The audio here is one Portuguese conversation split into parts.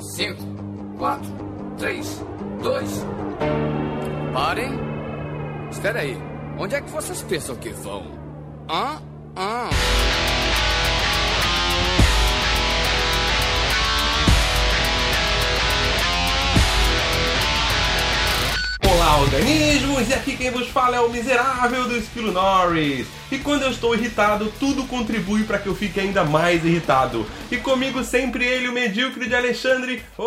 5, 4, 3, 2. Parem. Espera aí. Onde é que vocês pensam que vão? Hã? Olá, organismos! E aqui quem vos fala é o miserável do Esquilo Norris. E quando eu estou irritado, tudo contribui para que eu fique ainda mais irritado. E comigo sempre ele, o medíocre de Alexandre, o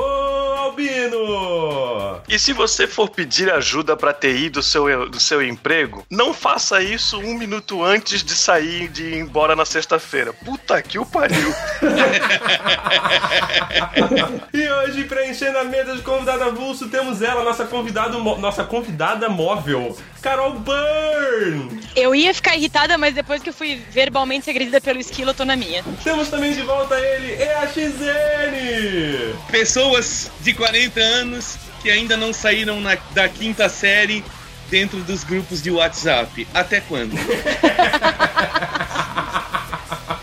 Albino! E se você for pedir ajuda pra TI do seu, do seu emprego, não faça isso um minuto antes de sair de ir embora na sexta-feira. Puta que o pariu! E hoje, preenchendo a mesa de convidada avulso, temos ela, nossa convidada, nossa convidada móvel, Carol Byrne! Eu ia ficar irritada, mas depois que eu fui verbalmente agredida pelo esquilo, eu tô na minha. Temos também de volta ele, EAXN! Pessoas de 40 anos que ainda não saíram na- da quinta série dentro dos grupos de WhatsApp. Até quando?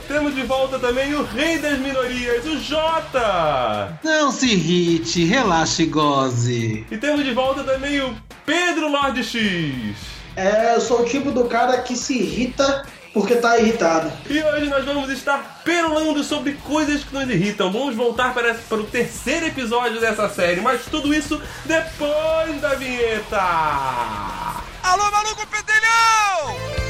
Temos de volta também o rei das minorias, o Jota! Não se irrite, relaxe e goze. E temos de volta também o Pedro Lorde X. É, eu sou o tipo do cara que se irrita porque tá irritado. E hoje nós vamos estar perolando sobre coisas que nos irritam. Vamos voltar para, para o terceiro episódio dessa série, mas tudo isso depois da vinheta. Alô, maluco pedelhão!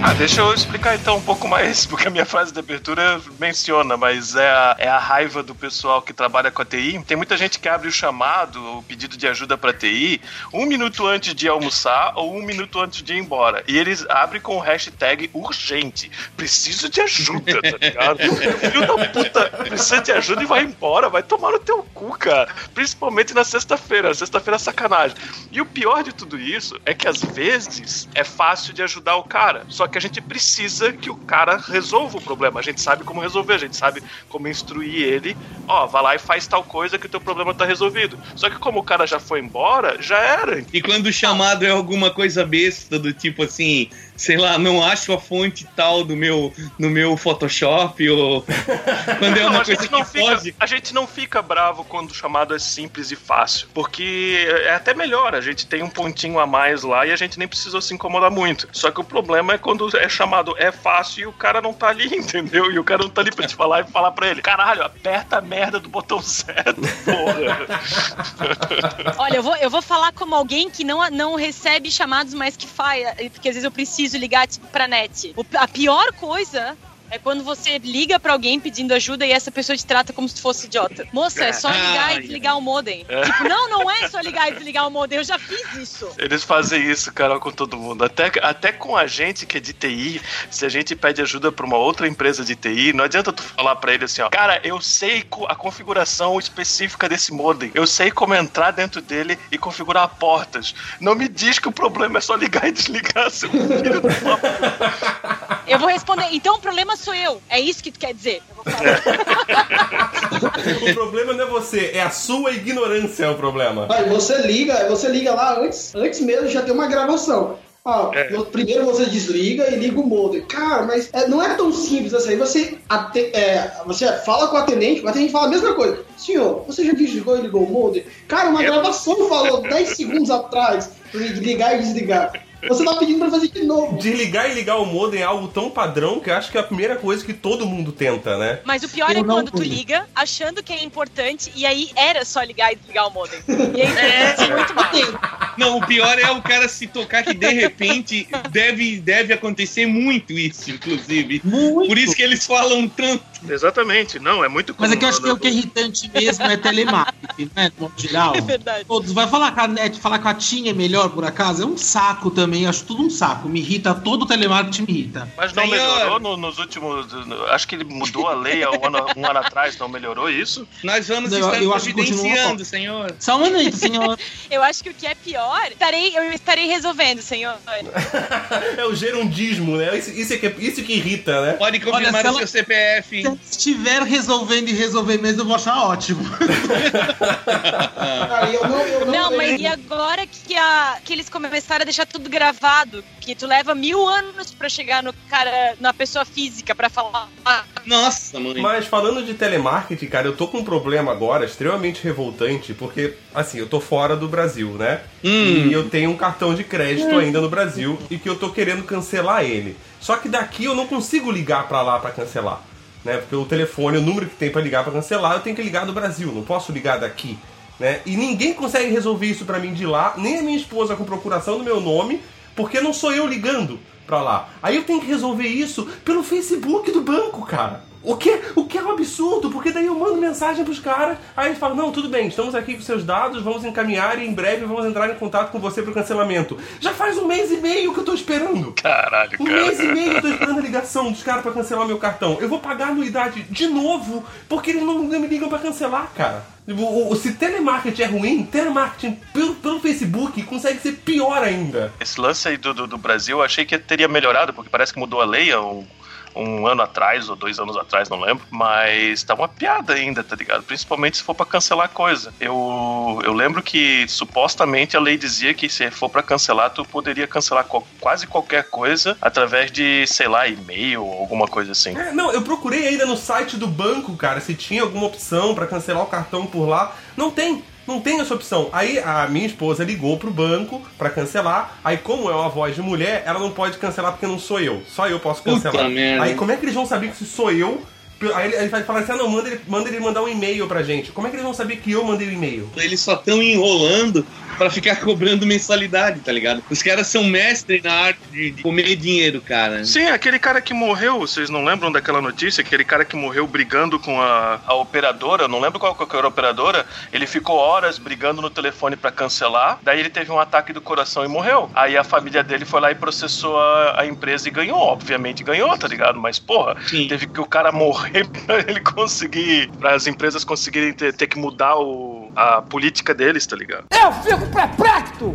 Ah, deixa eu explicar então um pouco mais, porque a minha frase de abertura menciona, mas é a, é a raiva do pessoal que trabalha com a TI. Tem muita gente que abre o chamado, o pedido de ajuda pra TI, um minuto antes de almoçar ou um minuto antes de ir embora. E eles abrem com o hashtag urgente. Preciso de ajuda, tá ligado? Filho da puta, precisa de ajuda e vai embora, vai tomar no teu cu, cara. Principalmente na sexta-feira. Sexta-feira é sacanagem. E o pior de tudo isso é que às vezes é fácil de ajudar o cara. Só que a gente precisa que o cara resolva o problema. A gente sabe como resolver, a gente sabe como instruir ele. Ó, vai lá e faz tal coisa que o teu problema tá resolvido. Só que como o cara já foi embora, já era. E quando o chamado é alguma coisa besta, do tipo assim, sei lá, não acho a fonte tal do meu, no meu Photoshop, ou quando é Não, uma a, coisa gente não que fica, foge. a gente não fica bravo quando o chamado é simples e fácil. Porque é até melhor, a gente tem um pontinho a mais lá e a gente nem precisou se incomodar muito. Só que o problema é quando é chamado é fácil e o cara não tá ali, entendeu? E o cara não tá ali pra te falar e falar pra ele: caralho, aperta a merda do botão certo, porra. Olha, eu vou, eu vou falar como alguém que não, não recebe chamados, mas que faz. Porque às vezes eu preciso ligar, tipo, pra net. O- a pior coisa. É quando você liga pra alguém pedindo ajuda e essa pessoa te trata como se fosse idiota. Moça, é só ligar Ai, e desligar o modem. Tipo, não, não é só ligar e desligar o modem. Eu já fiz isso. Eles fazem isso, Carol, com todo mundo. Até, até com a gente que é de TI, se a gente pede ajuda pra uma outra empresa de TI, não adianta tu falar pra ele assim, ó, cara, eu sei a configuração específica desse modem. Eu sei como entrar dentro dele e configurar portas. Não me diz que o problema é só ligar e desligar, seu filho puta. Eu vou responder, então o problema sou eu. É isso que tu quer dizer? Eu vou falar. O problema não é você, é a sua ignorância é o problema. Aí você liga, você liga lá antes, antes mesmo já tem uma gravação. Ó, É. no- primeiro você desliga e liga o modem. Cara, mas é, não é tão simples assim. Você, ate- é, você fala com o atendente, o atendente fala a mesma coisa. Senhor, você já desligou e ligou o modem? Cara, uma Eu- gravação falou 10 segundos atrás pra ligar e desligar. Você tá pedindo pra fazer de novo. Desligar e ligar o modem é algo tão padrão que eu acho que é a primeira coisa que todo mundo tenta, né? Mas o pior Eu é quando tu liga, achando que é importante, e aí era só ligar e desligar o modem. E aí É. muito mal. Não, o pior é o cara se tocar que de repente deve, deve acontecer muito isso, inclusive. Muito. Por isso que eles falam tanto. Exatamente, não, é muito Mas é que eu comum, acho que o que é né? irritante mesmo é telemarketing, né? No modo geral. É verdade. Todos, vai falar com a net, falar com a TIM é melhor por acaso? É um saco também, acho tudo um saco. Me irrita, todo telemarketing me irrita. Mas não Senhor. melhorou no- nos últimos. no- acho que ele mudou a lei há um ano, um ano atrás, não melhorou isso? Nós vamos Eu- estar eu acho que continua providenciando, senhor. Só um minuto, senhor. Eu acho que o que é pior estarei, eu estarei resolvendo, senhor. é o gerundismo, né? Isso, isso, é que, isso que irrita, né? Pode confirmar Olha, o se seu CPF. Se estiver resolvendo e resolver mesmo, eu vou achar ótimo. Cara, eu não, eu não, Não, mas e agora que, a, que eles começaram a deixar tudo gravado? Que tu leva mil anos pra chegar no cara, na pessoa física pra falar. "Ah, Nossa, mãe. Mas falando de telemarketing, cara, eu tô com um problema agora extremamente revoltante, porque, assim, eu tô fora do Brasil, né? Hum. E eu tenho um cartão de crédito ainda no Brasil e que eu tô querendo cancelar ele. Só que daqui eu não consigo ligar pra lá pra cancelar. Né? Porque o telefone, o número que tem pra ligar pra cancelar, eu tenho que ligar do Brasil, não posso ligar daqui. Né? E ninguém consegue resolver isso pra mim de lá, nem a minha esposa com procuração do meu nome, porque não sou eu ligando pra lá. Aí eu tenho que resolver isso pelo Facebook do banco, cara. O que, o que é um absurdo, porque daí eu mando mensagem pros caras, aí eles falam, não, tudo bem, estamos aqui com seus dados, vamos encaminhar e em breve vamos entrar em contato com você pro cancelamento. Já faz um mês e meio que eu tô esperando. Caralho, Um cara. mês e meio eu tô esperando a ligação dos caras pra cancelar meu cartão. Eu vou pagar a anuidade de novo, porque eles não, não me ligam pra cancelar, cara. Se telemarketing é ruim, telemarketing pelo, pelo Facebook consegue ser pior ainda. Esse lance aí do, do, do Brasil, eu achei que teria melhorado, porque parece que mudou a lei há um, um ano atrás, ou dois anos atrás, não lembro. Mas tá uma piada ainda, tá ligado? Principalmente se for pra cancelar coisa. Eu, eu lembro que supostamente a lei dizia que se for pra cancelar, tu poderia cancelar co- quase qualquer coisa através de, sei lá, e-mail ou alguma coisa assim. É, não, eu procurei ainda no site do banco, cara, se tinha alguma opção pra cancelar o cartão por lá. Não tem. Não tem essa opção. Aí a minha esposa ligou pro banco pra cancelar. Aí, como é uma voz de mulher, ela não pode cancelar porque não sou eu. Só eu posso Puta cancelar. merda. Aí, como é que eles vão saber que se sou eu? Aí ele, vai falar assim: ah, não, manda ele, manda ele mandar um e-mail pra gente. Como é que eles vão saber que eu mandei o e-mail? Eles só estão enrolando pra ficar cobrando mensalidade, tá ligado? Os caras são mestres na arte de, de comer dinheiro, cara. Sim, aquele cara que morreu, vocês não lembram daquela notícia? Aquele cara que morreu brigando com a, a operadora, não lembro qual que era a operadora, ele ficou horas brigando no telefone pra cancelar, daí ele teve um ataque do coração e morreu. Aí a família dele foi lá e processou a, a empresa e ganhou, obviamente ganhou, tá ligado? Mas porra, Sim. teve que o cara morrer pra ele conseguir, para as empresas conseguirem ter, ter que mudar o, a política deles, tá ligado? Eu fico perplexo!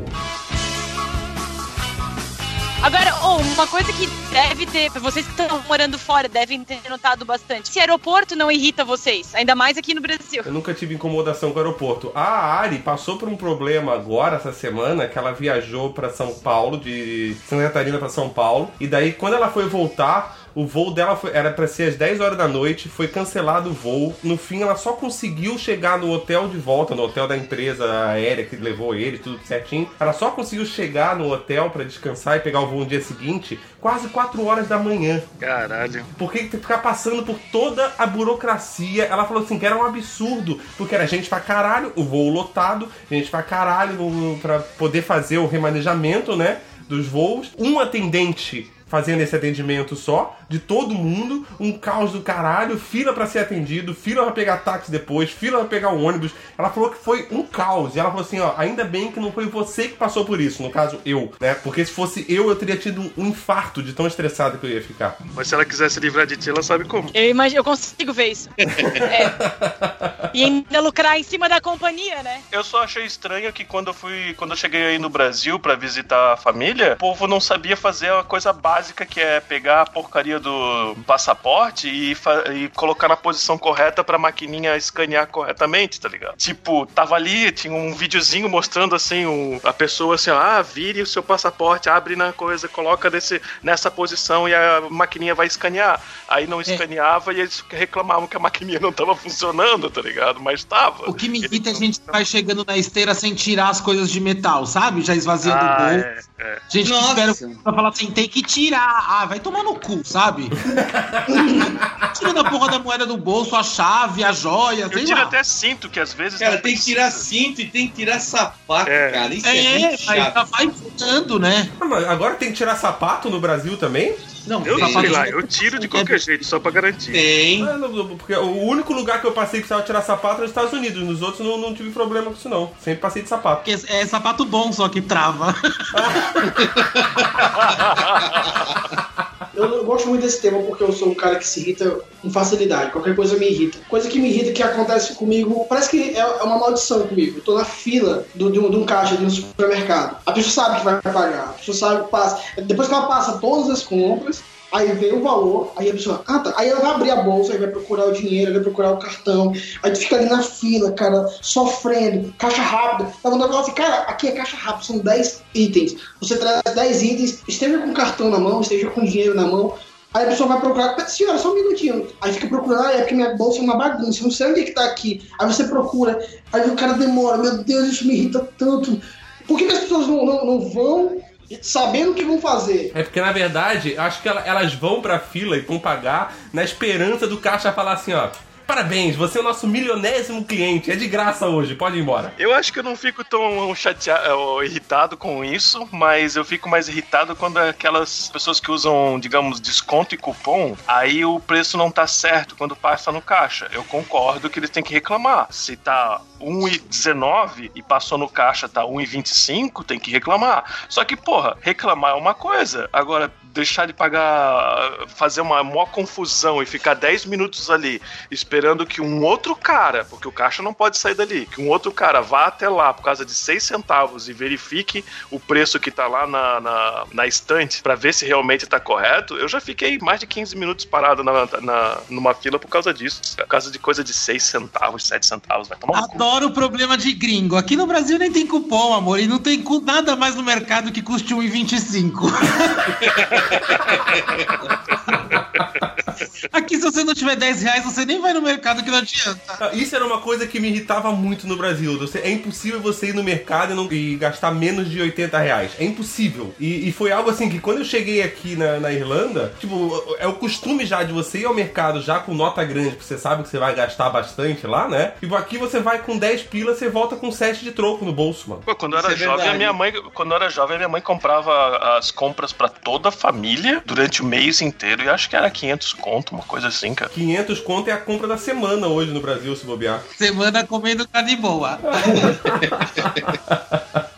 Agora, oh, uma coisa que deve ter, vocês que estão morando fora devem ter notado bastante. Esse aeroporto não irrita vocês, ainda mais aqui no Brasil. Eu nunca tive incomodação com o aeroporto. A Ari passou por um problema agora, essa semana, que ela viajou pra São Paulo, de Santa Catarina pra São Paulo. E daí, quando ela foi voltar, o voo dela foi- era pra ser às 10 horas da noite, foi cancelado o voo. No fim, ela só conseguiu chegar no hotel de volta, no hotel da empresa aérea que levou ele, tudo certinho. Ela só conseguiu chegar no hotel pra descansar e pegar o voo no dia seguinte, quase 4 horas da manhã. Caralho. Porque tem que ficar passando por toda a burocracia. Ela falou assim que era um absurdo, porque era gente pra caralho, o voo lotado, gente pra caralho pra poder fazer o remanejamento, né, dos voos. Um atendente fazendo esse atendimento só, de todo mundo, um caos do caralho, fila pra ser atendido, fila pra pegar táxi depois, fila pra pegar o ônibus. Ela falou que foi um caos. E ela falou assim, ó, ainda bem que não foi você que passou por isso, no caso eu, né? Porque se fosse eu, eu teria tido um infarto de tão estressado que eu ia ficar. Mas se ela quiser se livrar de ti, ela sabe como. Eu imagino, eu consigo ver isso. É. E ainda lucrar em cima da companhia, né? Eu só achei estranho que quando eu fui, quando eu cheguei aí no Brasil pra visitar a família, o povo não sabia fazer a coisa básica que é pegar a porcaria do passaporte e, e colocar na posição correta pra maquininha escanear corretamente, tá ligado? Tipo, tava ali, tinha um videozinho mostrando assim, um- a pessoa assim, ó, ah, vire o seu passaporte, abre na coisa, coloca desse, nessa posição e a maquininha vai escanear. Aí não escaneava e eles reclamavam que a maquininha não tava funcionando, tá ligado? Mas tava. O que me irrita é a gente vai chegando na esteira sem tirar as coisas de metal, sabe? Já esvaziando Ah, o bolso. é, é. Gente espera pra falar assim, tem que tirar. Ah, vai tomar no cu, sabe? Tira da porra da moeda do bolso, a chave, a joia, Eu tiro lá. até cinto, que às vezes. Cara, tem que tirar cinto e tem que tirar sapato, É. cara. Isso é, É, muito mas chato. já vai fudando, né? Ah, mas agora tem que tirar sapato no Brasil também? Não, Eu sapato sei lá, eu tiro de qualquer jeito, só pra garantir. Tem. Não, não, porque o único lugar que eu passei que precisava tirar sapato era nos Estados Unidos. Nos outros não, não tive problema com isso, não. Sempre passei de sapato. Porque é sapato bom só que trava. Eu, eu gosto muito desse tema porque eu sou um cara que se irrita com facilidade. Qualquer coisa me irrita. Coisa que me irrita que acontece comigo, parece que é, é uma maldição comigo. Eu tô na fila do, de, um, de um caixa de um supermercado. A pessoa sabe que vai pagar. A pessoa sabe que passa. Depois que ela passa todas as compras, Aí vê o valor, aí a pessoa, ah tá. Aí ela vai abrir a bolsa, aí vai procurar o dinheiro, vai procurar o cartão. Aí tu fica ali na fila, cara, sofrendo, caixa rápida. Vontade de falar assim, cara, aqui é caixa rápida, são 10 itens. Você traz 10 itens, esteja com cartão na mão, esteja com dinheiro na mão. Aí a pessoa vai procurar, senhora, só um minutinho. Aí fica procurando, ah, é porque minha bolsa é uma bagunça, não sei onde é que tá aqui. Aí você procura, aí o cara demora, meu Deus, isso me irrita tanto. Por que, que as pessoas não, não, não vão sabendo o que vão fazer. É porque, na verdade, acho que ela- elas vão pra fila e vão pagar na esperança do caixa falar assim, ó. Parabéns, você é o nosso milionésimo cliente. É de graça hoje, pode ir embora. Eu acho que eu não fico tão chateado, ou irritado com isso, mas eu fico mais irritado quando aquelas pessoas que usam, digamos, desconto e cupom, aí o preço não tá certo quando passa no caixa. Eu concordo que eles têm que reclamar. Se tá 1,19 e passou no caixa tá 1,25, tem que reclamar. Só que, porra, reclamar é uma coisa. Agora, deixar de pagar, fazer uma maior confusão e ficar 10 minutos ali esperando que um outro cara, porque o caixa não pode sair dali, que um outro cara vá até lá por causa de 6 centavos e verifique o preço que tá lá na, na, na estante pra ver se realmente tá correto, eu já fiquei mais de 15 minutos parado na, na- numa fila por causa disso. Por causa de coisa de 6 centavos, 7 centavos, vai tomar. Adoro o problema de gringo. Aqui no Brasil nem tem cupom, amor. E não tem nada mais no mercado que custe 1,25. Aqui, se você não tiver 10 reais, você nem vai no mercado que não adianta. Isso era uma coisa que me irritava muito no Brasil. Você- é impossível você ir no mercado e, não- e gastar menos de 80 reais. É impossível. E, e foi algo assim que quando eu cheguei aqui na, na Irlanda, tipo, é o costume já de você ir ao mercado já com nota grande, porque você sabe que você vai gastar bastante lá, né? E aqui você vai com 10 pilas, você volta com 7 de troco no bolso, mano. Pô, quando eu Isso era é jovem, a minha mãe, quando eu era jovem, a minha mãe comprava as compras pra toda a família durante o mês inteiro e acho que era 500 conto, uma coisa assim, cara. 500 conto é a compra da semana hoje no Brasil, se bobear. Semana comendo carne boa.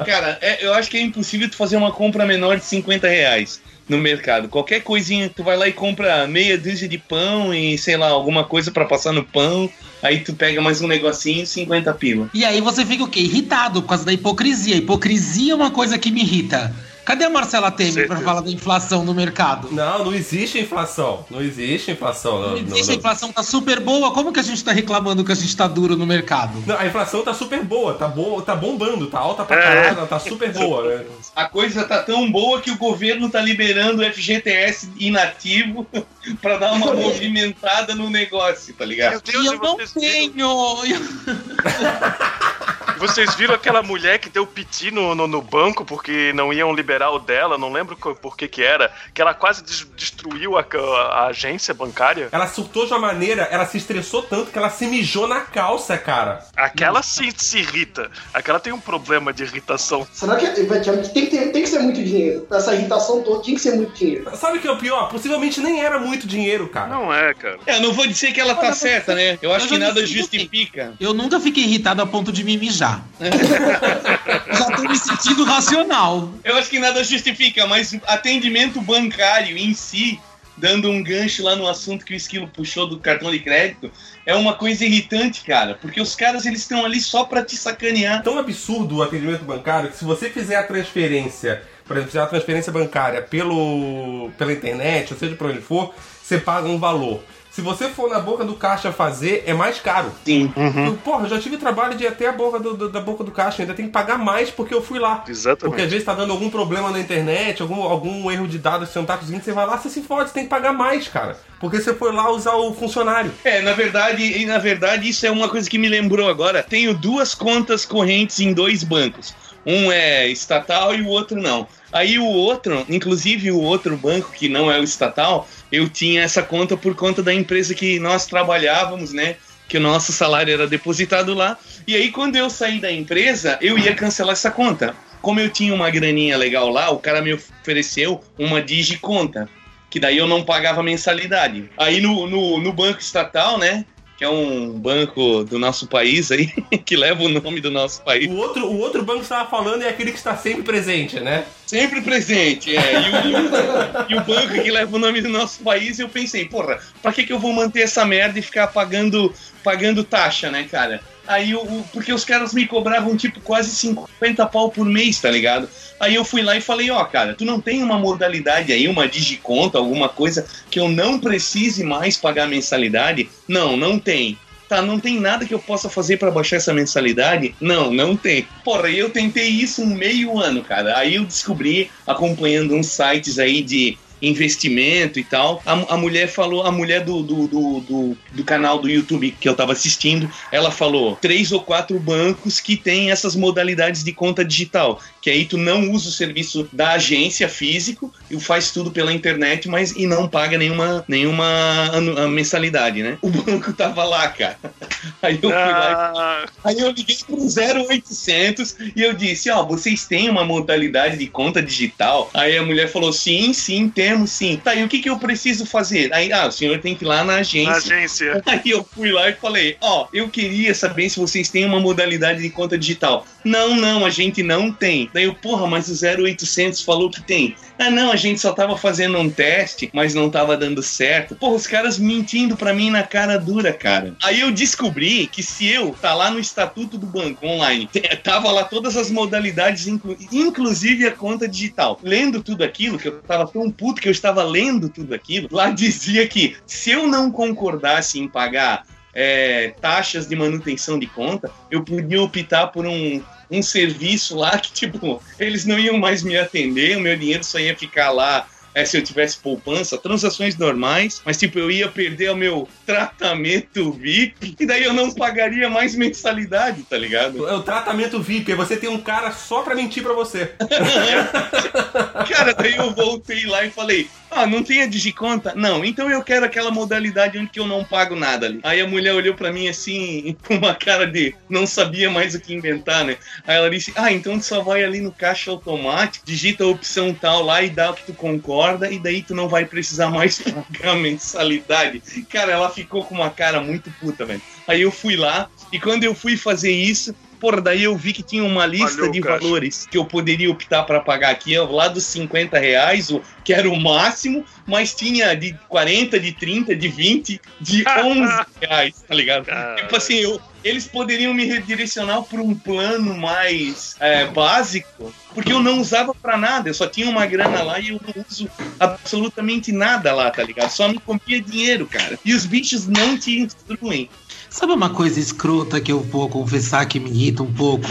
Cara, é- eu acho que é impossível tu fazer uma compra menor de 50 reais no mercado. Qualquer coisinha, tu vai lá e compra meia dúzia de pão e, sei lá, alguma coisa pra passar no pão. Aí tu pega mais um negocinho, 50 pila. E aí você fica o quê? Irritado por causa da hipocrisia. Hipocrisia é uma coisa que me irrita. Cadê a Marcela Temer pra Certeza. falar da inflação no mercado? Não, não existe inflação. Não existe inflação. Não, Não não- existe, a não. inflação tá super boa. Como que a gente tá reclamando que a gente tá duro no mercado? Não, a inflação tá super boa, tá, boa, tá bombando, tá alta pra É. caralho, ela tá super boa, né? A coisa tá tão boa que o governo tá liberando o FGTS inativo pra dar uma movimentada no negócio, tá ligado? Meu Deus, e eu não vocês tenho! vocês viram aquela mulher que deu piti no, no, no banco porque não iam liberar o dela, não lembro por que que era, que ela quase des- destruiu a, a agência bancária? Ela surtou de uma maneira, ela se estressou tanto que ela se mijou na calça, cara. Aquela sim se irrita. Aquela tem um problema de irritação. Será que tem, que ter- tem que ser muito dinheiro? Essa irritação toda tinha que ser muito dinheiro. Sabe o que é o pior? Possivelmente nem era muito dinheiro, cara. Não é, cara. É, eu não vou dizer que ela tá Olha, certa, né? Eu acho eu que nada justifica. Eu nunca fiquei irritado a ponto de me mijar. Já tô me sentindo racional. Eu acho que nada justifica, mas atendimento bancário em si, dando um gancho lá no assunto que o Esquilo puxou do cartão de crédito, é uma coisa irritante, cara. Porque os caras, eles estão ali só pra te sacanear. Tão absurdo o atendimento bancário que se você fizer a transferência, por exemplo, fizer a transferência bancária pelo, pela internet, ou seja por onde for, você paga um valor. Se você for na boca do caixa fazer, é mais caro. Sim. Eu, porra, eu já tive trabalho de ir até a boca do, do- da boca do caixa, ainda tem que pagar mais porque eu fui lá. Exatamente. Porque às vezes tá dando algum problema na internet, algum, algum erro de dados você não tá conseguindo, você vai lá, você se fode, você tem que pagar mais, cara. Porque você foi lá usar o funcionário. É, na verdade, e na verdade, isso é uma coisa que me lembrou agora. Tenho duas contas correntes em dois bancos. Um é estatal e o outro não. Aí o outro, inclusive o outro banco que não é o estatal, eu tinha essa conta por conta da empresa que nós trabalhávamos, né? Que o nosso salário era depositado lá. E aí, quando eu saí da empresa, eu ia cancelar essa conta. Como eu tinha uma graninha legal lá, o cara me ofereceu uma digiconta que daí eu não pagava mensalidade. Aí no, no, no banco estatal, né? Que é um banco do nosso país aí, que leva o nome do nosso país. O outro, o outro banco que você tava falando é aquele que está sempre presente, né? Sempre presente, é. E o, e o- e o banco que leva o nome do nosso país, eu pensei, porra, pra que, que eu vou manter essa merda e ficar pagando, pagando taxa, né, cara? Aí o, porque os caras me cobravam tipo quase 50 pau por mês, tá ligado? Aí eu fui lá e falei, ó, cara, tu não tem uma modalidade aí, uma digiconta, alguma coisa que eu não precise mais pagar mensalidade? Não, não tem. Tá, não tem nada que eu possa fazer pra baixar essa mensalidade? Não, não tem. Porra, eu tentei isso um meio ano, cara. Aí eu descobri, acompanhando uns sites aí de investimento e tal. A, a mulher falou, a mulher do, do, do, do, do canal do YouTube que eu tava assistindo, ela falou três ou quatro bancos que tem essas modalidades de conta digital. Que aí tu não usa o serviço da agência físico e faz tudo pela internet, mas e não paga nenhuma, nenhuma mensalidade, né? O banco tava lá, cara. Aí eu fui lá Ah, Aí eu liguei pro 0800 e eu disse, ó, vocês têm uma modalidade de conta digital? Aí a mulher falou, sim, sim, temos sim. Tá, e o que que eu preciso fazer? Aí, ah, o senhor tem que ir lá na na agência. agência. Aí eu fui lá e falei, ó, eu queria saber se vocês têm uma modalidade de conta digital. Não, não, a gente não tem. Daí eu, porra, mas o 0800 falou que tem. Ah, não, a gente só tava fazendo um teste, mas não tava dando certo. Porra, os caras mentindo pra mim na cara dura, cara. Aí eu descobri que se eu tá lá no estatuto do banco online, tava lá todas as modalidades, inclu- inclusive a conta digital. Lendo tudo aquilo, que eu tava tão puto que eu estava lendo tudo aquilo, lá dizia que se eu não concordasse em pagar é, taxas de manutenção de conta, eu podia optar por um, um serviço lá que, tipo, eles não iam mais me atender, o meu dinheiro só ia ficar lá. É, se eu tivesse poupança, transações normais, mas tipo, eu ia perder o meu tratamento VIP e daí eu não pagaria mais mensalidade, tá ligado? É o tratamento VIP, aí você tem um cara só pra mentir pra você. Cara, daí eu voltei lá e falei: Ah, não tem a digiconta? Não, então eu quero aquela modalidade onde que eu não pago nada ali. Aí a mulher olhou pra mim assim, com uma cara de não sabia mais o que inventar, né? Aí ela disse: Ah, então tu só vai ali no caixa automático, digita a opção tal lá e dá o que tu concorda, e daí tu não vai precisar mais pagar mensalidade. Cara, ela ficou com uma cara muito puta, velho. Aí eu fui lá, e quando eu fui fazer isso, Porra, daí eu vi que tinha uma lista Valeu, de caixa. valores que eu poderia optar para pagar aqui, lá dos 50 reais, o, que era o máximo, mas tinha de 40, de 30, de 20, de 11 reais, tá ligado? Cara. Tipo assim, eu- eles poderiam me redirecionar por um plano mais é, básico, porque eu não usava pra nada, eu só tinha uma grana lá e eu não uso absolutamente nada lá, tá ligado? Só me comia dinheiro, cara. E os bichos não te instruem. Sabe uma coisa escrota que eu vou confessar que me irrita um pouco?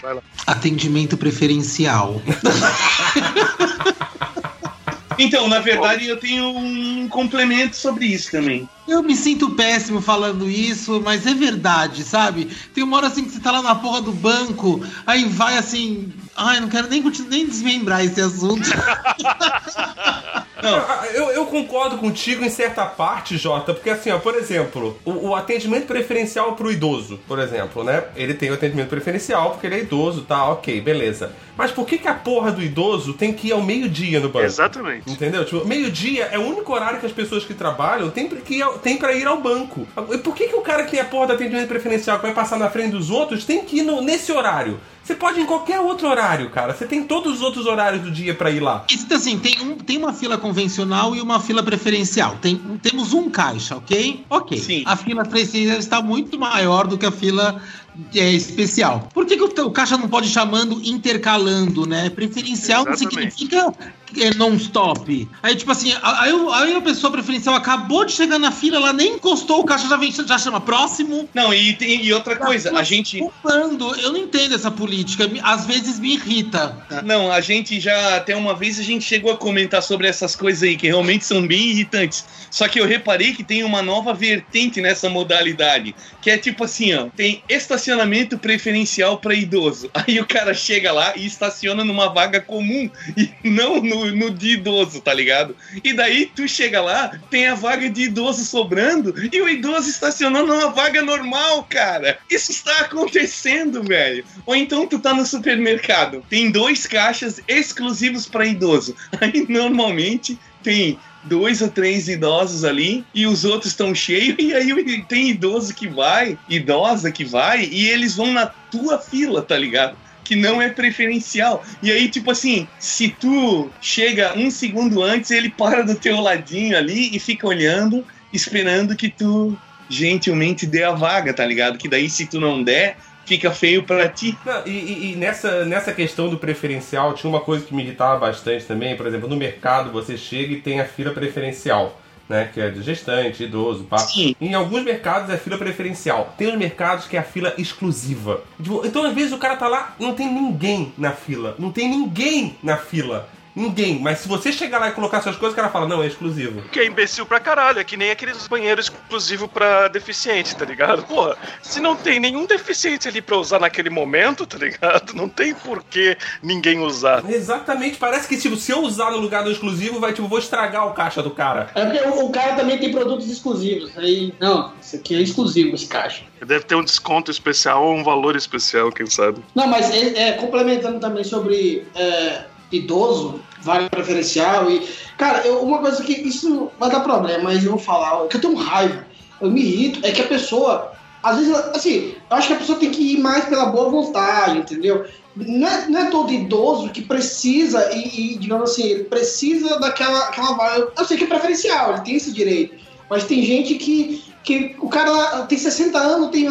Vai lá. Atendimento preferencial. Então, na verdade, eu tenho um complemento sobre isso também. Eu me sinto péssimo falando isso, mas é verdade, sabe? Tem uma hora assim que você tá lá na porra do banco, aí vai assim. Ai, não quero nem, nem desmembrar esse assunto. Não, Eu, eu concordo contigo em certa parte, Jota, porque assim, ó, por exemplo, o, o atendimento preferencial pro idoso, por exemplo, né? Ele tem o atendimento preferencial porque ele é idoso, tá, ok, beleza. Mas por que, que a porra do idoso tem que ir ao meio-dia no banco? Exatamente. Entendeu? Tipo, meio-dia é o único horário que as pessoas que trabalham têm, que ir ao- têm pra ir ao banco. E por que, que o cara que tem a porra do atendimento preferencial que vai passar na frente dos outros tem que ir no- nesse horário? Você pode ir em qualquer outro horário, cara. Você tem todos os outros horários do dia pra ir lá. Isso, assim, tem, um, tem uma fila convencional e uma fila preferencial. Tem, temos um caixa, ok? Ok. Sim. A fila preferencial está muito maior do que a fila é, especial. Por que, que o, o caixa não pode ir chamando intercalando, né? Preferencial não Exatamente. significa é, non-stop. Aí, tipo assim, aí, aí a pessoa preferencial acabou de chegar na fila, ela nem encostou, o caixa já, vem, já chama próximo. não e, e outra coisa, a gente. Ocupando. Eu não entendo essa política. Às vezes me irrita. Não, a gente já até uma vez a gente chegou a comentar sobre essas coisas aí que realmente são bem irritantes. Só que eu reparei que tem uma nova vertente nessa modalidade, que é tipo assim, ó, tem estacionamento preferencial para idoso. Aí o cara chega lá e estaciona numa vaga comum e não no, no de idoso, tá ligado? E daí tu chega lá, tem a vaga de idoso sobrando e o idoso estacionando numa vaga normal, cara. Isso está acontecendo, velho. Ou então tu tá no supermercado, tem dois caixas exclusivos para idoso. Aí normalmente tem dois ou três idosos ali e os outros estão cheios e aí tem idoso que vai, idosa que vai e eles vão na tua fila, tá ligado? Que não é preferencial. E aí, tipo assim, se tu chega um segundo antes, ele para do teu ladinho ali e fica olhando, esperando que tu gentilmente dê a vaga, tá ligado? Que daí, se tu não der, fica feio pra ti. Não, e- e nessa, nessa questão do preferencial, tinha uma coisa que me irritava bastante também. Por exemplo, no mercado você chega e tem a fila preferencial. Né, que é de gestante, idoso, pá. Sim. Em alguns mercados é fila preferencial. Tem uns mercados que é a fila exclusiva. Tipo, então, às vezes, o cara tá lá, não tem ninguém na fila. Não tem ninguém na fila. Ninguém. Mas se você chegar lá e colocar suas coisas, o cara fala, não, é exclusivo. Que é imbecil pra caralho, é que nem aqueles banheiros exclusivos pra deficiente, tá ligado? Porra, se não tem nenhum deficiente ali pra usar naquele momento, tá ligado? Não tem por que ninguém usar. Exatamente, parece que tipo, se eu usar no lugar do exclusivo, vai tipo, vou estragar o caixa do cara. É porque o, o cara também tem produtos exclusivos. Aí, não, isso aqui é exclusivo, esse caixa. Deve ter um desconto especial ou um valor especial, quem sabe. Não, mas é, é, complementando também sobre é, idoso, vaga preferencial e. Cara, eu- uma coisa que isso vai dar problema, mas eu vou falar, que eu tenho raiva, eu me irrito, é que a pessoa. Às vezes, assim, eu acho que a pessoa tem que ir mais pela boa vontade, entendeu? Não é, não é todo idoso que precisa, e, e, digamos assim, precisa daquela aquela vaga. Eu sei que é preferencial, ele tem esse direito. Mas tem gente que, que o cara tem 60 anos, tem,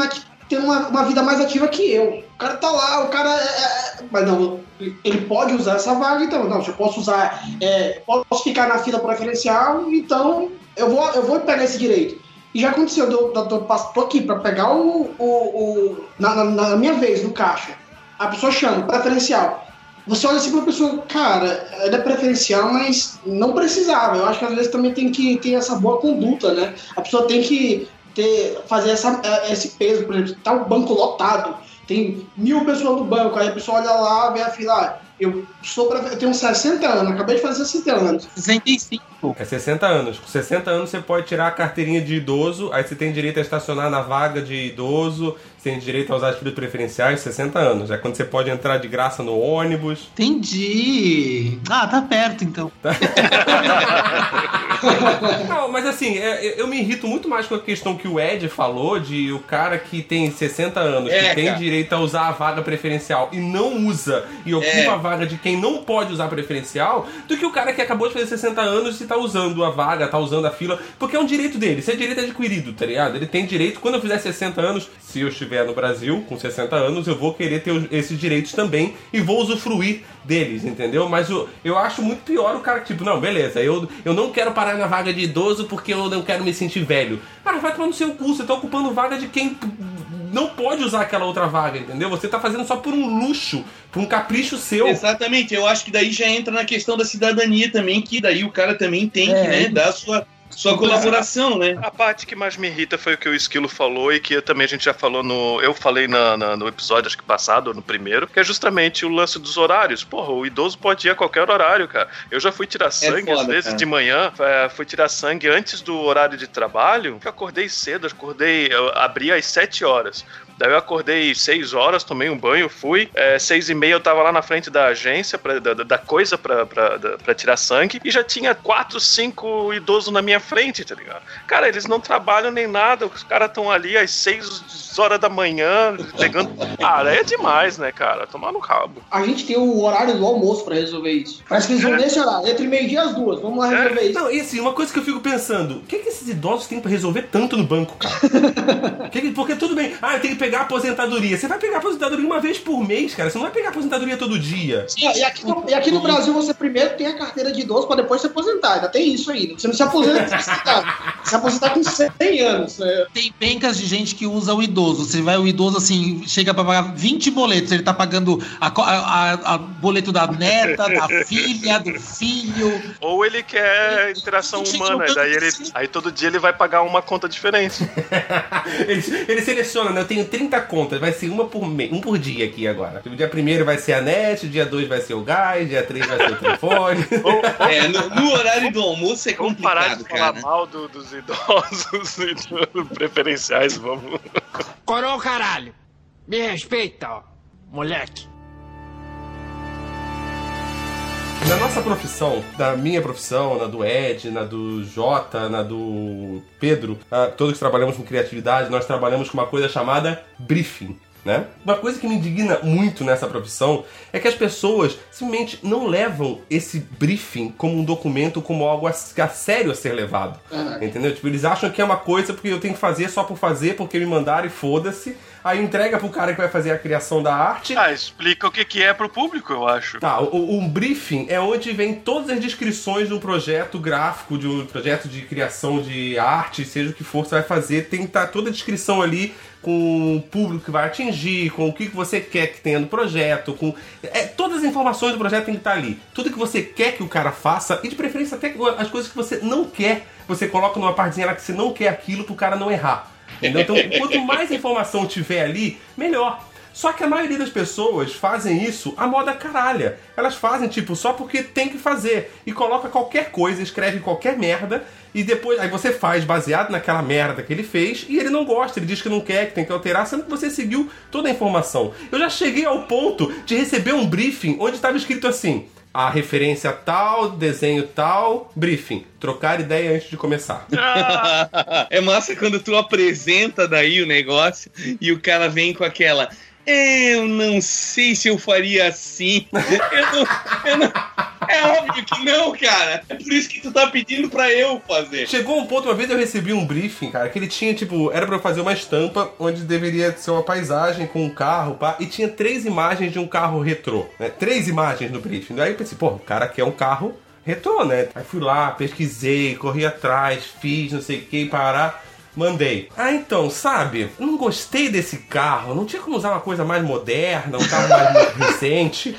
tem uma, uma vida mais ativa que eu. O cara tá lá, o cara. é- é- mas não, ele pode usar essa vaga, então. Não, eu posso usar. é, posso ficar na fila preferencial, então eu vou, eu vou pegar esse direito. E já aconteceu, eu, tô aqui pra pegar o. o, o- na, na- na minha vez, no caixa. A pessoa chama, preferencial. Você olha assim pra pessoa, cara, ela é preferencial, mas não precisava. Eu acho que às vezes também tem que ter essa boa conduta, né? A pessoa tem que ter, fazer essa, eh, esse peso, por exemplo, tá o banco lotado, tem mil pessoas no banco, aí a pessoa olha lá, vê a fila, ah, eu sou pra, eu tenho 60 anos, acabei de fazer 60 anos. 65. É 60 anos. Com 60 anos você pode tirar a carteirinha de idoso, aí você tem direito a estacionar na vaga de idoso, tem direito a usar as filas preferenciais, 60 anos. É quando você pode entrar de graça no ônibus. Entendi. Ah, tá perto então. Não, mas assim, é- eu me irrito muito mais com a questão que o Ed falou de o cara que tem 60 anos, É, que tem cara. direito a usar a vaga preferencial e não usa e ocupa É. a vaga de quem não pode usar preferencial, do que o cara que acabou de fazer 60 anos e tá usando a vaga, tá usando a fila, porque é um direito dele, isso é direito adquirido, tá ligado? Ele tem direito, quando eu fizer 60 anos, se eu estiver no Brasil com 60 anos, eu vou querer ter esses direitos também e vou usufruir deles, entendeu? Mas o- eu acho muito pior o cara que, tipo, não, beleza, eu, eu não quero parar na vaga de idoso porque eu não quero me sentir velho. Cara, vai tomar no seu cu, você tá ocupando vaga de quem não pode usar aquela outra vaga, entendeu? Você tá fazendo só por um luxo, por um capricho seu. Exatamente, eu acho que daí já entra na questão da cidadania também, que daí o cara também tem que É, né, isso. dar a sua, sua colaboração, né? A parte que mais me irrita foi o que o Esquilo falou e que também a gente já falou no. Eu falei na- na- no episódio, acho que passado, ou no primeiro, que é justamente o lance dos horários. Porra, o idoso pode ir a qualquer horário, cara. Eu já fui tirar sangue, às foda, vezes, cara. de manhã, é, fui tirar sangue antes do horário de trabalho, que eu acordei cedo, acordei, abri às 7 horas. Daí eu acordei 6 horas, tomei um banho, fui. É, seis e meia eu tava lá na frente da agência, pra, da, da coisa pra, pra, da- pra tirar sangue, e já tinha quatro, cinco idosos na minha frente, tá ligado? Cara, eles não trabalham nem nada, os caras estão ali às 6 horas da manhã, pegando. Cara, é demais, né, cara? Tomar no rabo. A gente tem o horário do almoço pra resolver isso. Parece que eles vão nesse horário, entre meio-dia e as duas. Vamos lá resolver isso. Não, e assim, uma coisa que eu fico pensando, o que, que esses idosos têm pra resolver tanto no banco, cara? Que que- porque tudo bem, ah, eu tenho que pegar a aposentadoria. Você vai pegar a aposentadoria uma vez por mês, cara. Você não vai pegar a aposentadoria todo dia. E, e aqui no, e aqui no Brasil você primeiro tem a carteira de idoso pra depois se aposentar. Ainda tem isso ainda. Você não se aposenta se aposentar. se aposentar com 100 anos. É, Tem pencas de gente que usa o idoso. Você vai, o idoso assim, chega pra pagar 20 boletos. Ele tá pagando a, a, a- a boleto da neta, da filha, do filho. Ou ele quer interação Gente, humana, daí ele, aí todo dia ele vai pagar uma conta diferente. ele, ele seleciona, né? Eu tenho 30 contas, vai ser uma por mês, um por dia aqui agora. O dia primeiro vai ser a net, dia 2 vai ser o gás, dia 3 vai ser o telefone. É, no, no horário do almoço é Vamos parar de complicado, falar cara. mal do- dos idosos e dos preferenciais, vamos. Corou, caralho. Me respeita, ó, moleque. Na nossa profissão, na minha profissão, na do Ed, na do Jota, na do Pedro, ah, todos que trabalhamos com criatividade, nós trabalhamos com uma coisa chamada briefing. né? Uma coisa que me indigna muito nessa profissão é que as pessoas simplesmente não levam esse briefing como um documento, como algo a, a sério a ser levado. Entendeu? Tipo, eles acham que é uma coisa porque eu tenho que fazer só por fazer, porque me mandaram e foda-se. Aí entrega pro cara que vai fazer a criação da arte. Ah, explica o que, que é pro público, eu acho. Tá, o, um briefing é onde vem todas as descrições de um projeto gráfico, de um projeto de criação de arte, seja o que for, você vai fazer, tem que estar toda a descrição ali com o público que vai atingir, com o que que você quer que tenha no projeto, com. É, todas as informações do projeto tem que estar ali. Tudo que você quer que o cara faça, e de preferência até as coisas que você não quer, você coloca numa partezinha lá que você não quer aquilo pro cara não errar. Entendeu? Então, quanto mais informação tiver ali, melhor. Só que a maioria das pessoas fazem isso a moda caralha. Elas fazem, tipo, só porque tem que fazer. E coloca qualquer coisa, escreve qualquer merda, e depois aí você faz baseado naquela merda que ele fez, e ele não gosta, ele diz que não quer, que tem que alterar, sendo que você seguiu toda a informação. Eu já cheguei ao ponto de receber um briefing onde estava escrito assim. A referência tal, desenho tal, briefing. Trocar ideia antes de começar. é massa quando tu apresenta daí o negócio e o cara vem com aquela. Eu não sei se eu faria assim. Eu não, eu não- É óbvio que não, cara. É por isso que tu tá pedindo pra eu fazer. Chegou um ponto, uma vez eu recebi um briefing, cara, que ele tinha, tipo, era pra eu fazer uma estampa onde deveria ser uma paisagem com um carro, pá, e tinha três imagens de um carro retrô, né? Três imagens no briefing. Aí eu pensei, pô, o cara quer um carro retrô, né? Aí fui lá, pesquisei, corri atrás, fiz não sei o que, parar. Mandei. Ah, então, sabe? Eu não gostei desse carro. Não tinha como usar uma coisa mais moderna, um carro mais recente.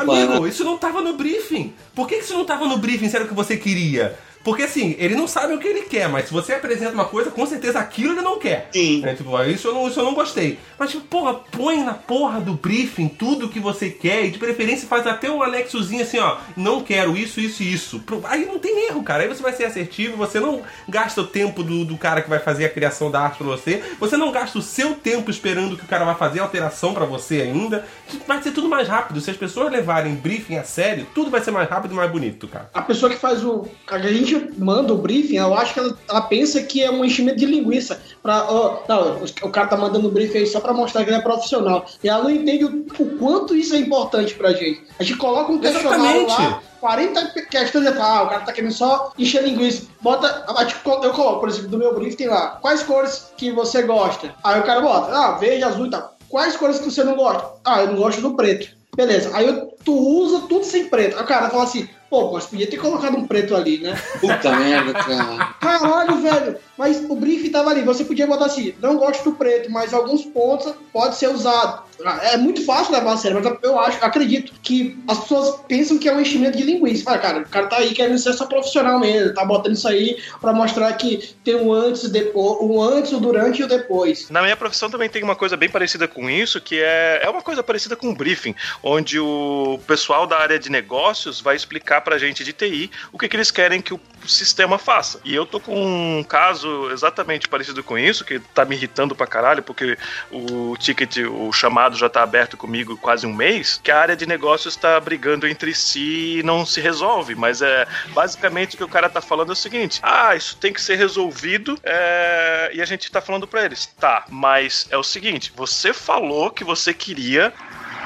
Amigo, isso não tava no briefing. Por que isso não tava no briefing se era o que você queria? Porque assim, ele não sabe o que ele quer, mas se você apresenta uma coisa, com certeza aquilo ele não quer. Sim. É, tipo, isso eu, não, isso eu não gostei. Mas, tipo, porra, põe na porra do briefing tudo que você quer e de preferência faz até um anexozinho assim, ó. Não quero isso, isso e isso. Aí não tem erro, cara. Aí você vai ser assertivo, você não gasta o tempo do, do cara que vai fazer a criação da arte pra você, você não gasta o seu tempo esperando que o cara vai fazer a alteração pra você ainda. Vai ser tudo mais rápido. Se as pessoas levarem briefing a sério, tudo vai ser mais rápido e mais bonito, cara. A pessoa que faz o. A gente manda o briefing, eu acho que ela, ela pensa que é um enchimento de linguiça. Pra, ó, não, o cara tá mandando o briefing aí só pra mostrar que ele é profissional. E ela não entende o, o quanto isso é importante pra gente. A gente coloca um questionário Exatamente. lá. 40 questões e fala, ah, o cara tá querendo só encher linguiça. Bota, co- eu coloco, por exemplo, do meu briefing tem lá, quais cores que você gosta? Aí o cara bota, ah, verde, azul e tal. Quais cores que você não gosta? Ah, eu não gosto do preto. Beleza, aí eu- tu usa tudo sem preto. Aí o cara fala assim, pô, mas podia ter colocado um preto ali, né? Puta merda, cara. Caralho, velho, mas o briefing tava ali. Você podia botar assim, não gosto do preto, mas alguns pontos pode ser usado. É muito fácil levar a sério, mas eu acho, acredito que as pessoas pensam que é um enchimento de linguiça. Fala, cara, o cara tá aí querendo ser só profissional mesmo, tá botando isso aí pra mostrar que tem um antes e depois, um antes, o durante e o depois. Na minha profissão também tem uma coisa bem parecida com isso, que é, é uma coisa parecida com um briefing, onde o pessoal da área de negócios vai explicar pra gente de TI o que, que eles querem que o sistema faça. E eu tô com um caso exatamente parecido com isso, que tá me irritando pra caralho, porque o ticket, o chamado já tá aberto comigo quase um mês, que a área de negócios tá brigando entre si e não se resolve. Mas é basicamente o que o cara tá falando é o seguinte: ah, isso tem que ser resolvido, é, e a gente tá falando pra eles, tá, mas é o seguinte, você falou que você queria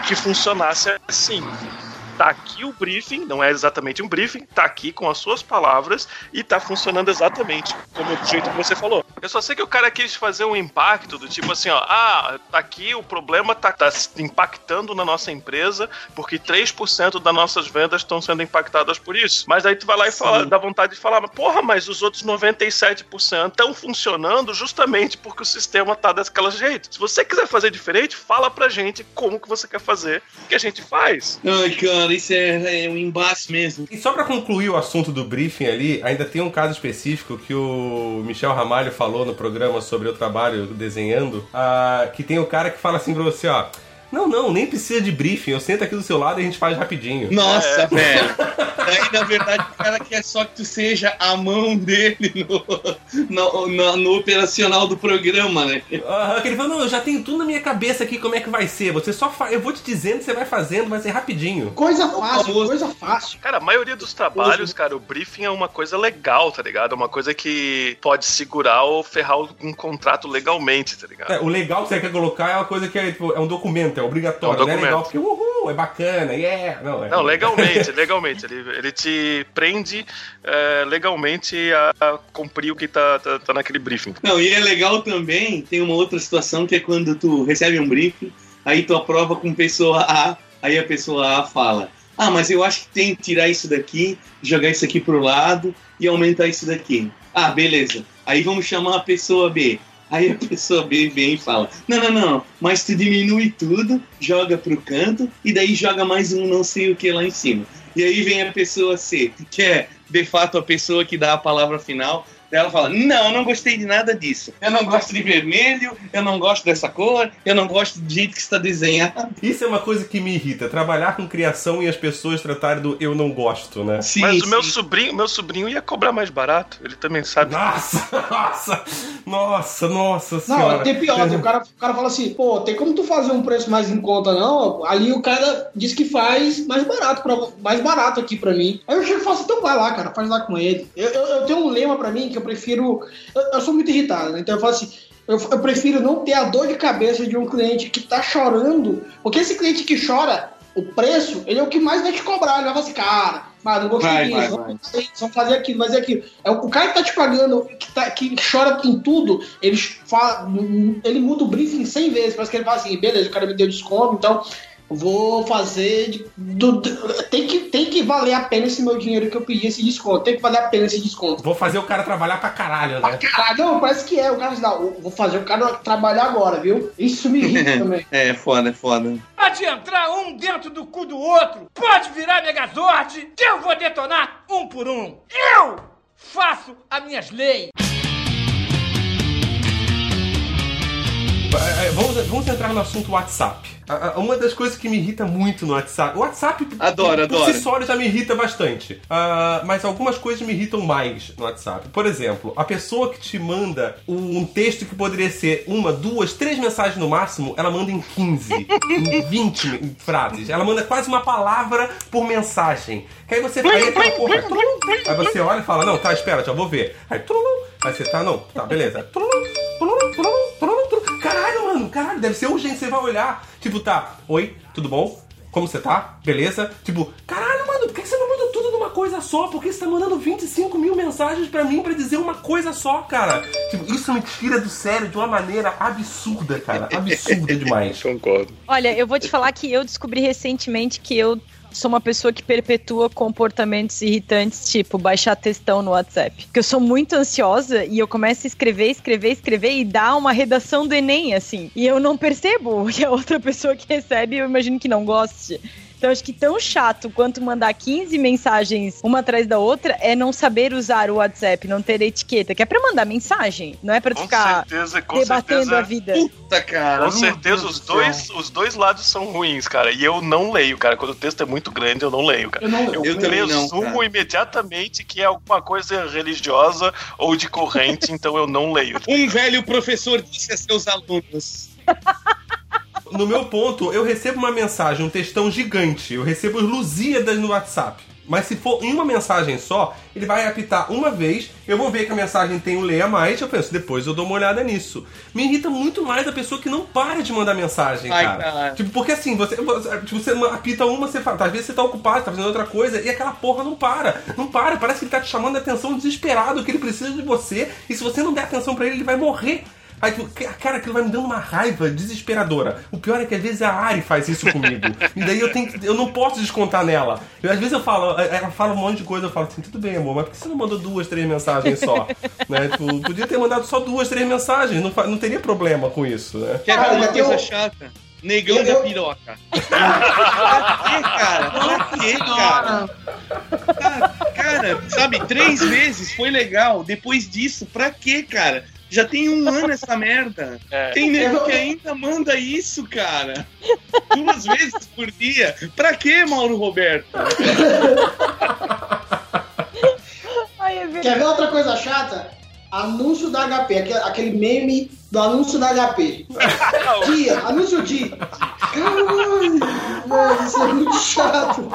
que funcionasse assim. Tá aqui o briefing, não é exatamente um briefing, tá aqui com as suas palavras e tá funcionando exatamente como do jeito que você falou. Eu só sei que o cara quis fazer um impacto do tipo assim, ó, ah, tá aqui o problema tá, tá impactando na nossa empresa porque 3% das nossas vendas estão sendo impactadas por isso. Mas aí tu vai lá e fala, dá vontade de falar, mas porra, mas os outros 97% estão funcionando justamente porque o sistema tá daquele jeito. Se você quiser fazer diferente, fala pra gente como que você quer fazer, que a gente faz. Ai, cara, isso é, é um embate mesmo. E só pra concluir o assunto do briefing ali, ainda tem um caso específico que o Michel Ramalho falou no programa sobre o trabalho desenhando, ah, que tem o cara que fala assim pra você, ó. Não, não, nem precisa de briefing. Eu sento aqui do seu lado e a gente faz rapidinho. Nossa, velho. Daí, na verdade, o cara quer só que tu seja a mão dele no, no, no- no operacional do programa, né? Que ele falou, não, eu já tenho tudo na minha cabeça aqui como é que vai ser. Você só fa... Eu vou te dizendo, você vai fazendo, vai ser rapidinho. Coisa fácil, famoso. coisa fácil. Cara, a maioria dos trabalhos, cara, o briefing é uma coisa legal, tá ligado? É uma coisa que pode segurar ou ferrar um contrato legalmente, tá ligado? É, o legal que você quer colocar é uma coisa que é, tipo, é um documento, é obrigatório. É um Não é documento. legal porque, uhul, é bacana, yeah. Não, é, Não, legalmente, legalmente. Ele, ele te prende é, legalmente a, a cumprir o que tá, tá, tá naquele briefing. Não, e é legal também, tem uma outra situação que é quando tu recebe um briefing, aí tu aprova com pessoa A, aí a pessoa A fala: Ah, mas eu acho que tem que tirar isso daqui, jogar isso aqui pro lado e aumentar isso daqui. Ah, beleza. Aí vamos chamar a pessoa B. Aí a pessoa B vem e fala: Não, não, não, mas tu diminui tudo, joga pro canto e daí joga mais um não sei o que lá em cima. E aí vem a pessoa C, que é de fato a pessoa que dá a palavra final. Daí Ela fala: Não, eu não gostei de nada disso. Eu não gosto de vermelho, eu não gosto dessa cor, eu não gosto do jeito que está desenhado. Isso é uma coisa que me irrita, trabalhar com criação e as pessoas tratarem do eu não gosto, né? Sim, Mas o meu sim. sobrinho, meu sobrinho ia cobrar mais barato. Ele também sabe. Nossa, nossa, nossa, nossa Não, senhora. tem pior, tem o, cara, o cara fala assim, pô, tem como tu fazer um preço mais em conta, não? Ali o cara diz que faz mais barato, pra, mais barato aqui pra mim. Aí eu chego e falo assim, então vai lá, cara, faz lá com ele. Eu, eu, eu tenho um lema pra mim que eu prefiro. Eu, eu sou muito irritado, né? Então eu falo assim. Eu, eu prefiro não ter a dor de cabeça de um cliente que tá chorando, porque esse cliente que chora o preço, ele é o que mais vai te cobrar. Ele vai falar assim, cara, mas não gostei Vai, disso, vai, vamos vai. fazer isso, vamos fazer aquilo, fazer aquilo. É o o cara que tá te pagando, que, tá, que chora em tudo, ele, fala, ele muda o briefing 100 vezes. Parece que ele fala assim: beleza, o cara me deu desconto, então vou fazer. de- do- do- tem, que, tem que valer a pena esse meu dinheiro que eu pedi, esse desconto. Tem que valer a pena esse desconto. Vou fazer o cara trabalhar pra caralho, Pra né? caralho, não, parece que é. O cara não, vou fazer o cara trabalhar agora, viu? Isso me irrita também. É, foda, é foda. Pode entrar um dentro do cu do outro, pode virar Megazord, que eu vou detonar um por um. Eu faço as minhas leis. Vamos, vamos entrar no assunto WhatsApp. Uma das coisas que me irrita muito no WhatsApp. O WhatsApp, Adoro, por adoro. si só, já me irrita bastante. Ah, mas algumas coisas me irritam mais no WhatsApp. Por exemplo, a pessoa que te manda um texto que poderia ser uma, duas, três mensagens no máximo, ela manda em 15, em 20 mi- frases. Ela manda quase uma palavra por mensagem. Que aí você aí aquela porra, Aí você olha e fala, não, tá, espera, já vou ver. Aí, trulum, aí você tá, não, tá, beleza. Caralho, mano, caralho, deve ser urgente, você vai olhar. Tipo, tá, oi, tudo bom? Como você tá? Beleza? Tipo, caralho, mano, por que você não manda tudo numa coisa só? Por que você tá mandando 25 mil mensagens pra mim pra dizer uma coisa só, cara? Tipo, isso me tira do sério de uma maneira absurda, cara. Absurda demais. Concordo. Olha, eu vou te falar que eu descobri recentemente que eu sou uma pessoa que perpetua comportamentos irritantes, tipo baixar textão no WhatsApp. Porque eu sou muito ansiosa e eu começo a escrever, escrever, escrever e dar uma redação do Enem, assim. E eu não percebo que a outra pessoa que recebe, eu imagino que não goste. Então, acho que tão chato quanto mandar 15 mensagens uma atrás da outra é não saber usar o WhatsApp, não ter etiqueta, que é pra mandar mensagem, não é pra Com ficar certeza, com debatendo certeza. a vida. Puta, cara. Com certeza os dois, os dois lados são ruins, cara. E eu não leio, cara. Quando o texto é muito grande, eu não leio, cara. Eu não Eu, Eu não, presumo cara. imediatamente que é alguma coisa religiosa ou de corrente, então eu não leio. Um velho professor disse a seus alunos. No meu ponto, eu recebo uma mensagem, um textão gigante. Eu recebo Lusíadas no WhatsApp. Mas se for em uma mensagem só, ele vai apitar uma vez, eu vou ver que a mensagem tem um leia mais, eu penso, depois eu dou uma olhada nisso. Me irrita muito mais a pessoa que não para de mandar mensagem, Ai, cara. cara. Tipo, porque assim, você, você- tipo, você apita uma, você fala, tá, às vezes você tá ocupado, tá fazendo outra coisa, e aquela porra não para. Não para, parece que ele tá te chamando a atenção desesperado, que ele precisa de você, e se você não der atenção pra ele, ele vai morrer. Aí, tipo, cara, aquilo vai me dando uma raiva desesperadora. O pior é que às vezes a Ari faz isso comigo. e daí eu tenho que- eu não posso descontar nela. Eu, às vezes eu falo, ela fala um monte de coisa, eu falo assim, tudo bem, amor, mas por que você não mandou duas, três mensagens só? né? Tipo, podia ter mandado só duas, três mensagens, não, não teria problema com isso, né? Quer ver Cara, uma eu- coisa chata? Negão eu- da piroca. pra quê, cara? Pra quê, cara? Cara, cara, sabe, três vezes foi legal. Depois disso, pra quê, cara? Já tem um ano essa merda. É. Tem nego que ainda manda isso, cara. Duas vezes por dia. Pra quê, Mauro Roberto? Ai, é. Quer ver outra coisa chata? Anúncio da HP, aquele, aquele meme do anúncio da HP. Dia, anúncio dia. Caralho, mano, isso é muito chato.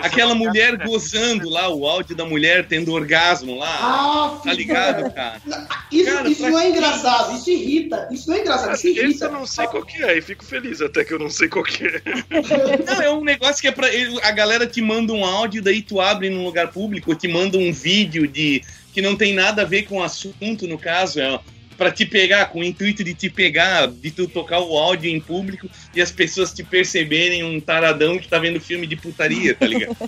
Aquela mulher gozando lá, o áudio da mulher tendo orgasmo lá. Ah, Tá ligado, cara? Isso, Cara, isso pra não é engraçado, isso irrita. Isso não é engraçado, isso Esse irrita. eu não sei qual que é, e fico feliz até que eu não sei qual que é. Não, é um negócio que é pra. A galera te manda um áudio, daí tu abre num lugar público, ou te manda um vídeo de. que não tem nada a ver com o assunto, no caso, é pra te pegar, com o intuito de te pegar, de tu tocar o áudio em público e as pessoas te perceberem um taradão que tá vendo filme de putaria, tá ligado?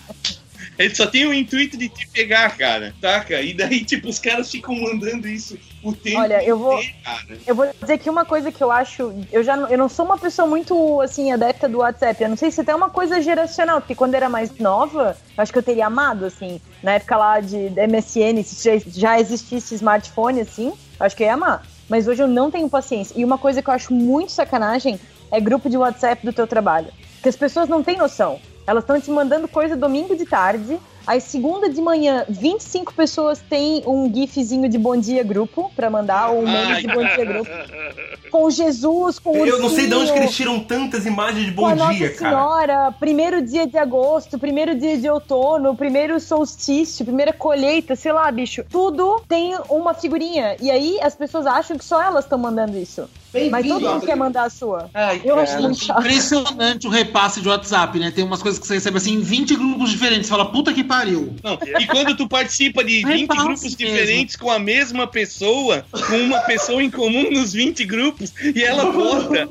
Ele só tem o intuito de te pegar, cara, saca? E daí, tipo, os caras ficam mandando isso o tempo Olha, eu vou- inteiro, cara. Eu vou dizer que uma coisa que eu acho. Eu já não- eu não sou uma pessoa muito, assim, adepta do WhatsApp. Eu não sei se até é uma coisa geracional, porque quando eu era mais nova, eu acho que eu teria amado, assim. Na época lá de MSN, se já, já existisse smartphone, assim, acho que eu ia amar. Mas hoje eu não tenho paciência. E uma coisa que eu acho muito sacanagem é grupo de WhatsApp do teu trabalho. Porque as pessoas não têm noção. Elas estão te mandando coisa domingo de tarde. Aí, segunda de manhã, 25 pessoas têm um gifzinho de bom dia grupo pra mandar, ou um meme de bom dia grupo. Com Jesus, com o Eu não sei de onde eles tiram tantas imagens de com bom a Nossa dia, cara. Senhora, primeiro dia de agosto, primeiro dia de outono, primeiro solstício, primeira colheita, sei lá, bicho. Tudo tem uma figurinha. E aí as pessoas acham que só elas estão mandando isso. Mas todo mundo quer mandar a sua. Ai, Eu acho cara. muito chato. Impressionante o repasse de WhatsApp, né? Tem umas coisas que você recebe assim em 20 grupos diferentes. Você fala, puta que pariu. Não, e quando tu participa de 20 Repasse grupos mesmo. diferentes com a mesma pessoa, com uma pessoa em comum nos 20 grupos, e ela bota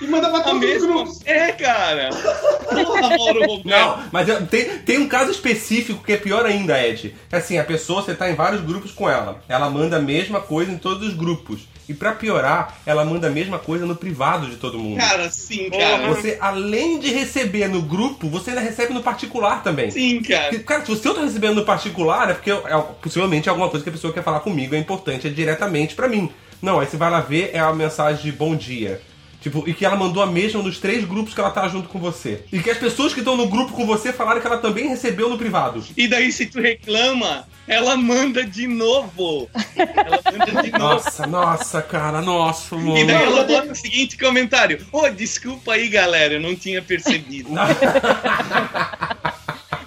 E manda pra todos os mesma. grupos. É, cara! Porra, Mauro. Não, mas eu- tem, tem um caso específico que é pior ainda, Ed. É Assim, a pessoa, você tá em vários grupos com ela. Ela manda a mesma coisa em todos os grupos. E pra piorar, ela manda a mesma coisa no privado de todo mundo. Cara, sim, cara. Você, além de receber no grupo, você ainda recebe no particular também. Sim, cara. Porque, Cara, se você eu tô recebendo no particular, é porque é, possivelmente é alguma coisa que a pessoa quer falar comigo, é importante, é diretamente pra mim. Não, aí você vai lá ver, é a mensagem de bom dia. Tipo, e que ela mandou a mesma nos três grupos que ela tá junto com você. E que as pessoas que estão no grupo com você falaram que ela também recebeu no privado. E daí, se tu reclama, ela manda de novo. Ela manda de novo. Nossa, nossa, cara, nossa, E mano. daí ela bota o seguinte comentário: Ô, desculpa aí, galera, eu não tinha percebido.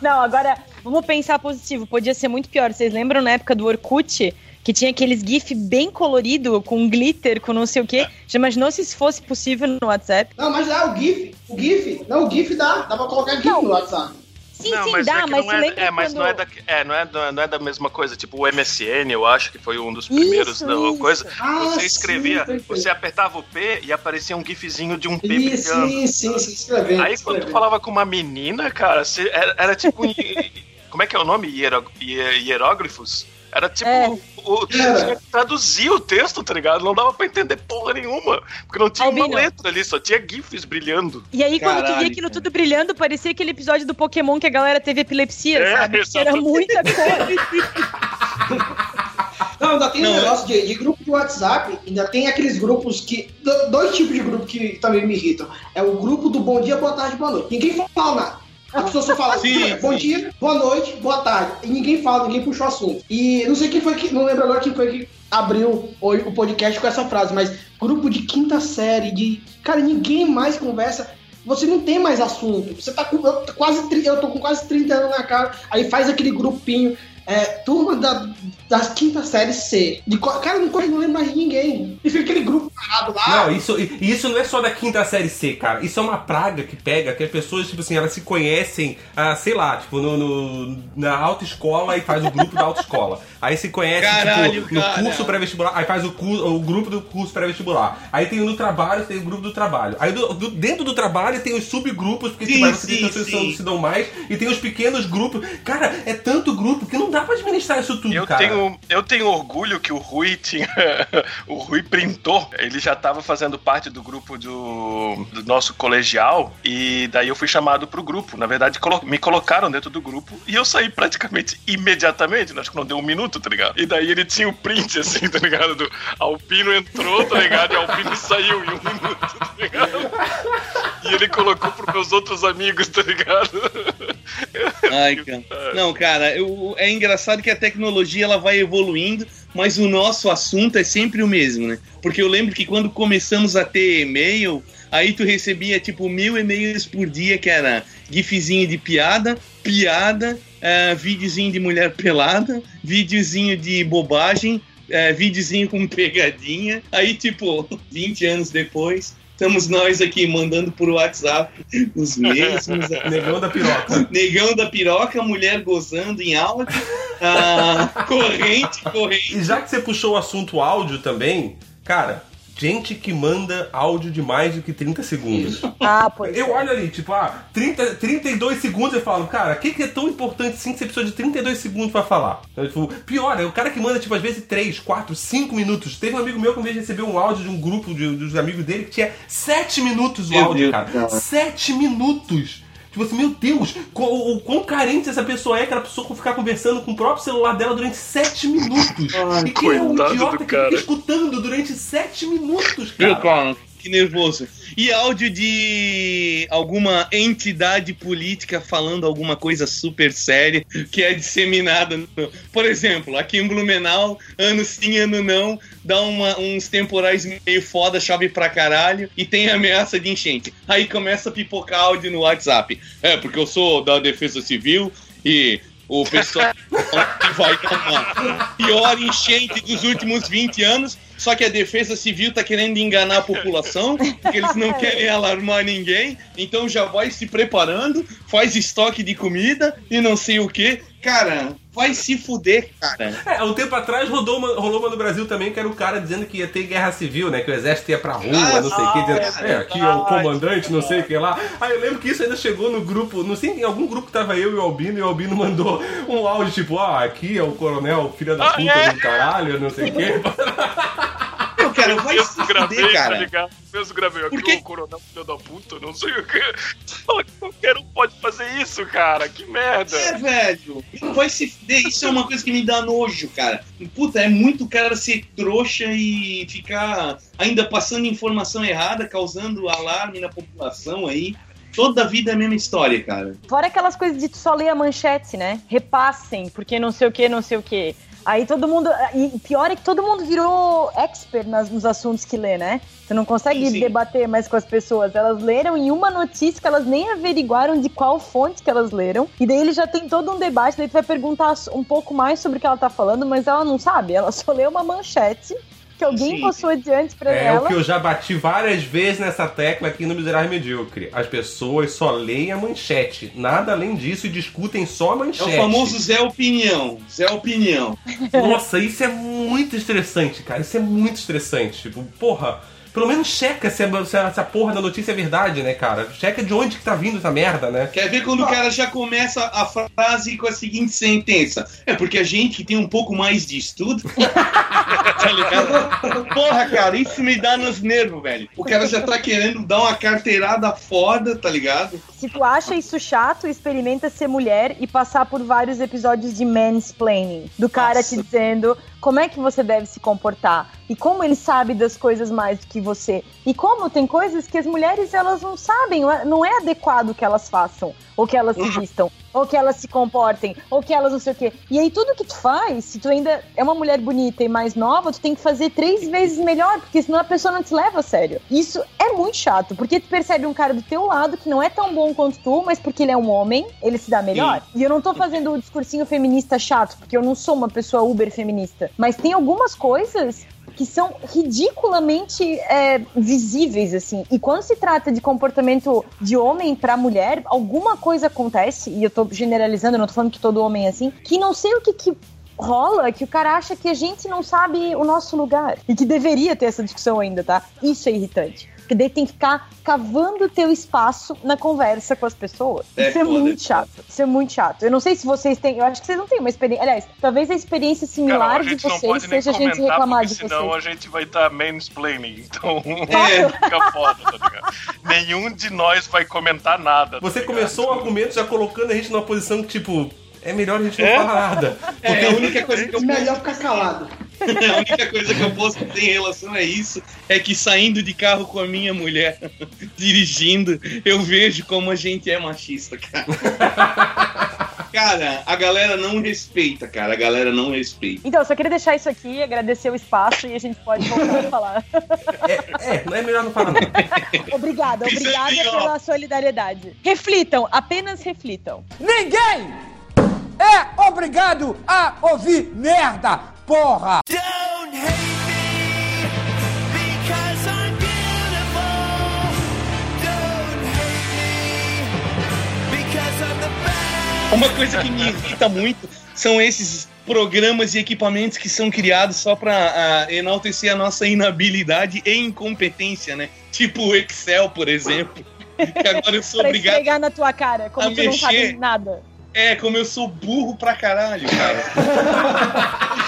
Não, agora vamos pensar positivo. Podia ser muito pior. Vocês lembram na época do Orkut? Que tinha aqueles GIF bem colorido, com glitter, com não sei o quê. Já imaginou se isso fosse possível no WhatsApp? Não, mas dá o GIF. O GIF. Não, o GIF dá. Dá pra colocar GIF Não. no WhatsApp. Sim, não, sim, mas dá, é mas não se é, é, mas não é da, é, não é da, não é da mesma coisa. Tipo o MSN, eu acho que foi um dos primeiros Isso, da isso. coisa. Ah, você sim, escrevia, perfeito. você apertava o P e aparecia um gifzinho de um P Isso, brilhando. sim, sim, sim, escrevendo. Aí quando tu falava com uma menina, cara, você- era, era tipo. um como é que é o nome? Hiero, hie- hieróglifos? Era tipo. É. O, Era. tinha que traduzir o texto, tá ligado? Não dava pra entender porra nenhuma. Porque não tinha Albino. uma letra ali, só tinha GIFs brilhando. E aí, quando tu Caralho, via aquilo cara. tudo brilhando, parecia aquele episódio do Pokémon que a galera teve epilepsia, É, sabe? Que era muita cor. Não, ainda tem Não, um negócio de, de grupo de WhatsApp, ainda tem aqueles grupos que. do- Dois tipos de grupo que também me irritam. É o grupo do bom dia, boa tarde, boa noite. Ninguém fala nada. A pessoa só fala Sim, bom dia, boa noite, boa tarde. E ninguém fala, ninguém puxa o assunto. E não sei quem foi que. Não lembro agora quem foi que abriu o, podcast com essa frase, mas grupo de quinta série, de. Cara, ninguém mais conversa. Você não tem mais assunto. Você tá com eu tô quase. Eu tô com quase 30 anos na cara. Aí faz aquele grupinho. É, turma da, das quinta série C. De, co- cara, não, conheço- não lembro mais de ninguém. E fica aquele grupo parado lá. Não, isso, e isso não é só da quinta série C, cara. Isso é uma praga que pega, que as pessoas, tipo assim, elas se conhecem, ah, sei lá, tipo, no, no- na autoescola e faz o grupo da autoescola. Aí se conhece, Caralho, tipo, no cara. curso pré-vestibular, aí faz o, cu- o grupo do curso pré-vestibular. Aí tem o no trabalho, tem o grupo do trabalho. Aí do- do- dentro do trabalho tem os subgrupos, porque Sim, tipo, sim, tem pessoas que se dão mais, e tem os pequenos grupos. Cara, é tanto grupo que não dá pra administrar isso tudo, Eu cara. tenho eu tenho orgulho que o Rui tinha. o Rui printou. Ele já estava fazendo parte do grupo do, do nosso colegial. E daí eu fui chamado pro grupo. Na verdade, colo me colocaram dentro do grupo e eu saí praticamente imediatamente. Acho que não deu um minuto, tá ligado? E daí ele tinha o print, assim, tá ligado? Do Alpino entrou, tá ligado? E Alpino saiu em um minuto, tá ligado? E ele colocou pros meus outros amigos, tá ligado? Ai, cara. Não, cara, eu, é engraçado que a tecnologia ela vai evoluindo, mas o nosso assunto é sempre o mesmo, né? Porque eu lembro que quando começamos a ter e-mail, aí tu recebia tipo mil e-mails por dia, que era gifzinho de piada, piada, uh, videozinho de mulher pelada, videozinho de bobagem, uh, videozinho com pegadinha. Aí, tipo, 20 anos depois, Estamos nós aqui mandando por WhatsApp os mesmos. Negão da piroca. Negão da piroca, mulher gozando em áudio. Ah, corrente, corrente. E já que você puxou o assunto áudio também, cara, gente que manda áudio de mais do que 30 segundos. Ah, pois Eu é. olho ali, tipo, ah, 30, 32 segundos eu falo, cara, o que, que é tão importante assim que você precisa de 32 segundos pra falar? Então, tipo, pior, é o cara que manda, tipo, às vezes 3, 4, 5 minutos. Teve um amigo meu que uma vez recebeu um áudio de um grupo de, dos amigos dele que tinha 7 minutos o Meu áudio, cara. 7 minutos! Tipo assim, meu Deus, o, o quão carente essa pessoa é que ela precisou ficar conversando com o próprio celular dela durante 7 minutos. Ai, e quem é um idiota que cara. fica escutando durante 7 minutos, Viu, cara? cara? Que nervoso. E áudio de alguma entidade política falando alguma coisa super séria que é disseminada. no- Por exemplo, aqui em Blumenau, ano sim, ano não, dá uma- uns temporais meio foda, chove pra caralho e tem ameaça de enchente. Aí começa a pipocar áudio no WhatsApp. É, porque eu sou da Defesa Civil e o pessoal que vai uma pior enchente dos últimos 20 anos, só que a Defesa Civil tá querendo enganar a população, porque eles não querem alarmar ninguém, então já vai se preparando, faz estoque de comida e não sei o que. Cara, vai se fuder, cara. É, um tempo atrás rodou uma, rolou uma no Brasil também, que era o cara dizendo que ia ter guerra civil, né? Que o exército ia pra rua, Ah, não sei o que. Dizendo, é, aqui é o comandante, não sei o que lá. Aí eu lembro que isso ainda chegou no grupo, não sei, em algum grupo que tava eu e o Albino, e o Albino mandou um áudio tipo, ah, aqui é o coronel, filha da Ah, puta é? do caralho, não sei o que. Meu, cara, vai Eu se gravei, fuder, tá cara. ligado? Mesmo gravei aqui Porque- o coronel filho da puta, não sei o que. Qualquer um pode fazer isso, cara. Que merda. É, velho. Vai se fuder. Isso é uma coisa que me dá nojo, cara. Puta, é muito cara ser trouxa e ficar ainda passando informação errada, causando alarme na população aí. Toda a vida é a mesma história, cara. Fora aquelas coisas de tu só ler a manchete, né? Repassem, porque não sei o que, não sei o que. Aí todo mundo. E pior é que todo mundo virou expert nas- nos assuntos que lê, né? Você não consegue Sim, sim. debater mais com as pessoas. Elas leram em uma notícia que elas nem averiguaram de qual fonte que elas leram. E daí ele já tem todo um debate, daí tu vai perguntar um pouco mais sobre o que ela tá falando, mas ela não sabe. Ela só leu uma manchete que alguém Sim. passou adiante pra É ela. o que eu já bati várias vezes nessa tecla aqui no Miserável Medíocre. As pessoas só leem a manchete, nada além disso, e discutem só a É manchete. o famoso Zé Opinião. Zé Opinião. Nossa, isso é muito estressante, cara. Isso é muito estressante. Tipo, porra, pelo menos checa se, a- se a- se a porra da notícia é verdade, né, cara? Checa de onde que tá vindo essa merda, né? Quer ver quando o cara já começa a frase com a seguinte sentença? É porque a gente que tem um pouco mais de estudo. tá ligado? Porra, cara, isso me dá nos nervos, velho. O cara já tá querendo dar uma carteirada foda, tá ligado? Se tu acha isso chato, experimenta ser mulher e passar por vários episódios de mansplaining. Do cara Nossa. te dizendo como é que você deve se comportar. E como ele sabe das coisas mais do que você. E como tem coisas que as mulheres elas não sabem, não é adequado que elas façam. Ou que elas se vistam, ou que elas se comportem, ou que elas não sei o quê. E aí tudo que tu faz, se tu ainda é uma mulher bonita e mais nova, tu tem que fazer três vezes melhor, porque senão a pessoa não te leva a sério. Isso é muito chato, porque tu percebe um cara do teu lado que não é tão bom quanto tu, mas porque ele é um homem, ele se dá melhor. E eu não tô fazendo o discursinho feminista chato, porque eu não sou uma pessoa uber feminista. Mas tem algumas coisas que são ridiculamente é, visíveis, assim. E quando se trata de comportamento de homem pra mulher, alguma coisa acontece, e eu tô generalizando, não tô falando que todo homem é assim, que não sei o que, que rola, que o cara acha que a gente não sabe o nosso lugar. E que deveria ter essa discussão ainda, tá? Isso é irritante. Porque daí tem que ficar cavando o teu espaço na conversa com as pessoas. É Isso é foda, muito é chato. Isso é muito chato. Eu não sei se vocês têm. Eu acho que vocês não têm uma experiência. Aliás, talvez a experiência Cara, similar a de vocês seja a gente reclamar porque de senão vocês. a gente vai estar mansplaining. Então, É. fica foda, tá ligado? Nenhum de nós vai comentar nada. tá Você ligado? começou o argumento já colocando a gente numa posição que, tipo, é melhor a gente não É? falar nada. É, a única coisa que eu Melhor ficar calado. A única coisa que eu posso ter em relação a isso é que saindo de carro com a minha mulher, dirigindo, eu vejo como a gente é machista, cara. Cara, a galera não respeita, cara. A galera não respeita. Então, eu só queria deixar isso aqui, agradecer o espaço e a gente pode voltar a falar. É, é, não é melhor não falar não. obrigada, é obrigada pela solidariedade. Reflitam, apenas reflitam. Ninguém é obrigado a ouvir merda, porra! Uma coisa que me irrita muito são esses programas e equipamentos que são criados só pra ah, enaltecer a nossa inabilidade e incompetência, né? Tipo o Excel, por exemplo. Que agora eu sou pra obrigado. esfregar na tua cara, como a tu não sabe mexer. nada. É, como eu sou burro pra caralho, cara.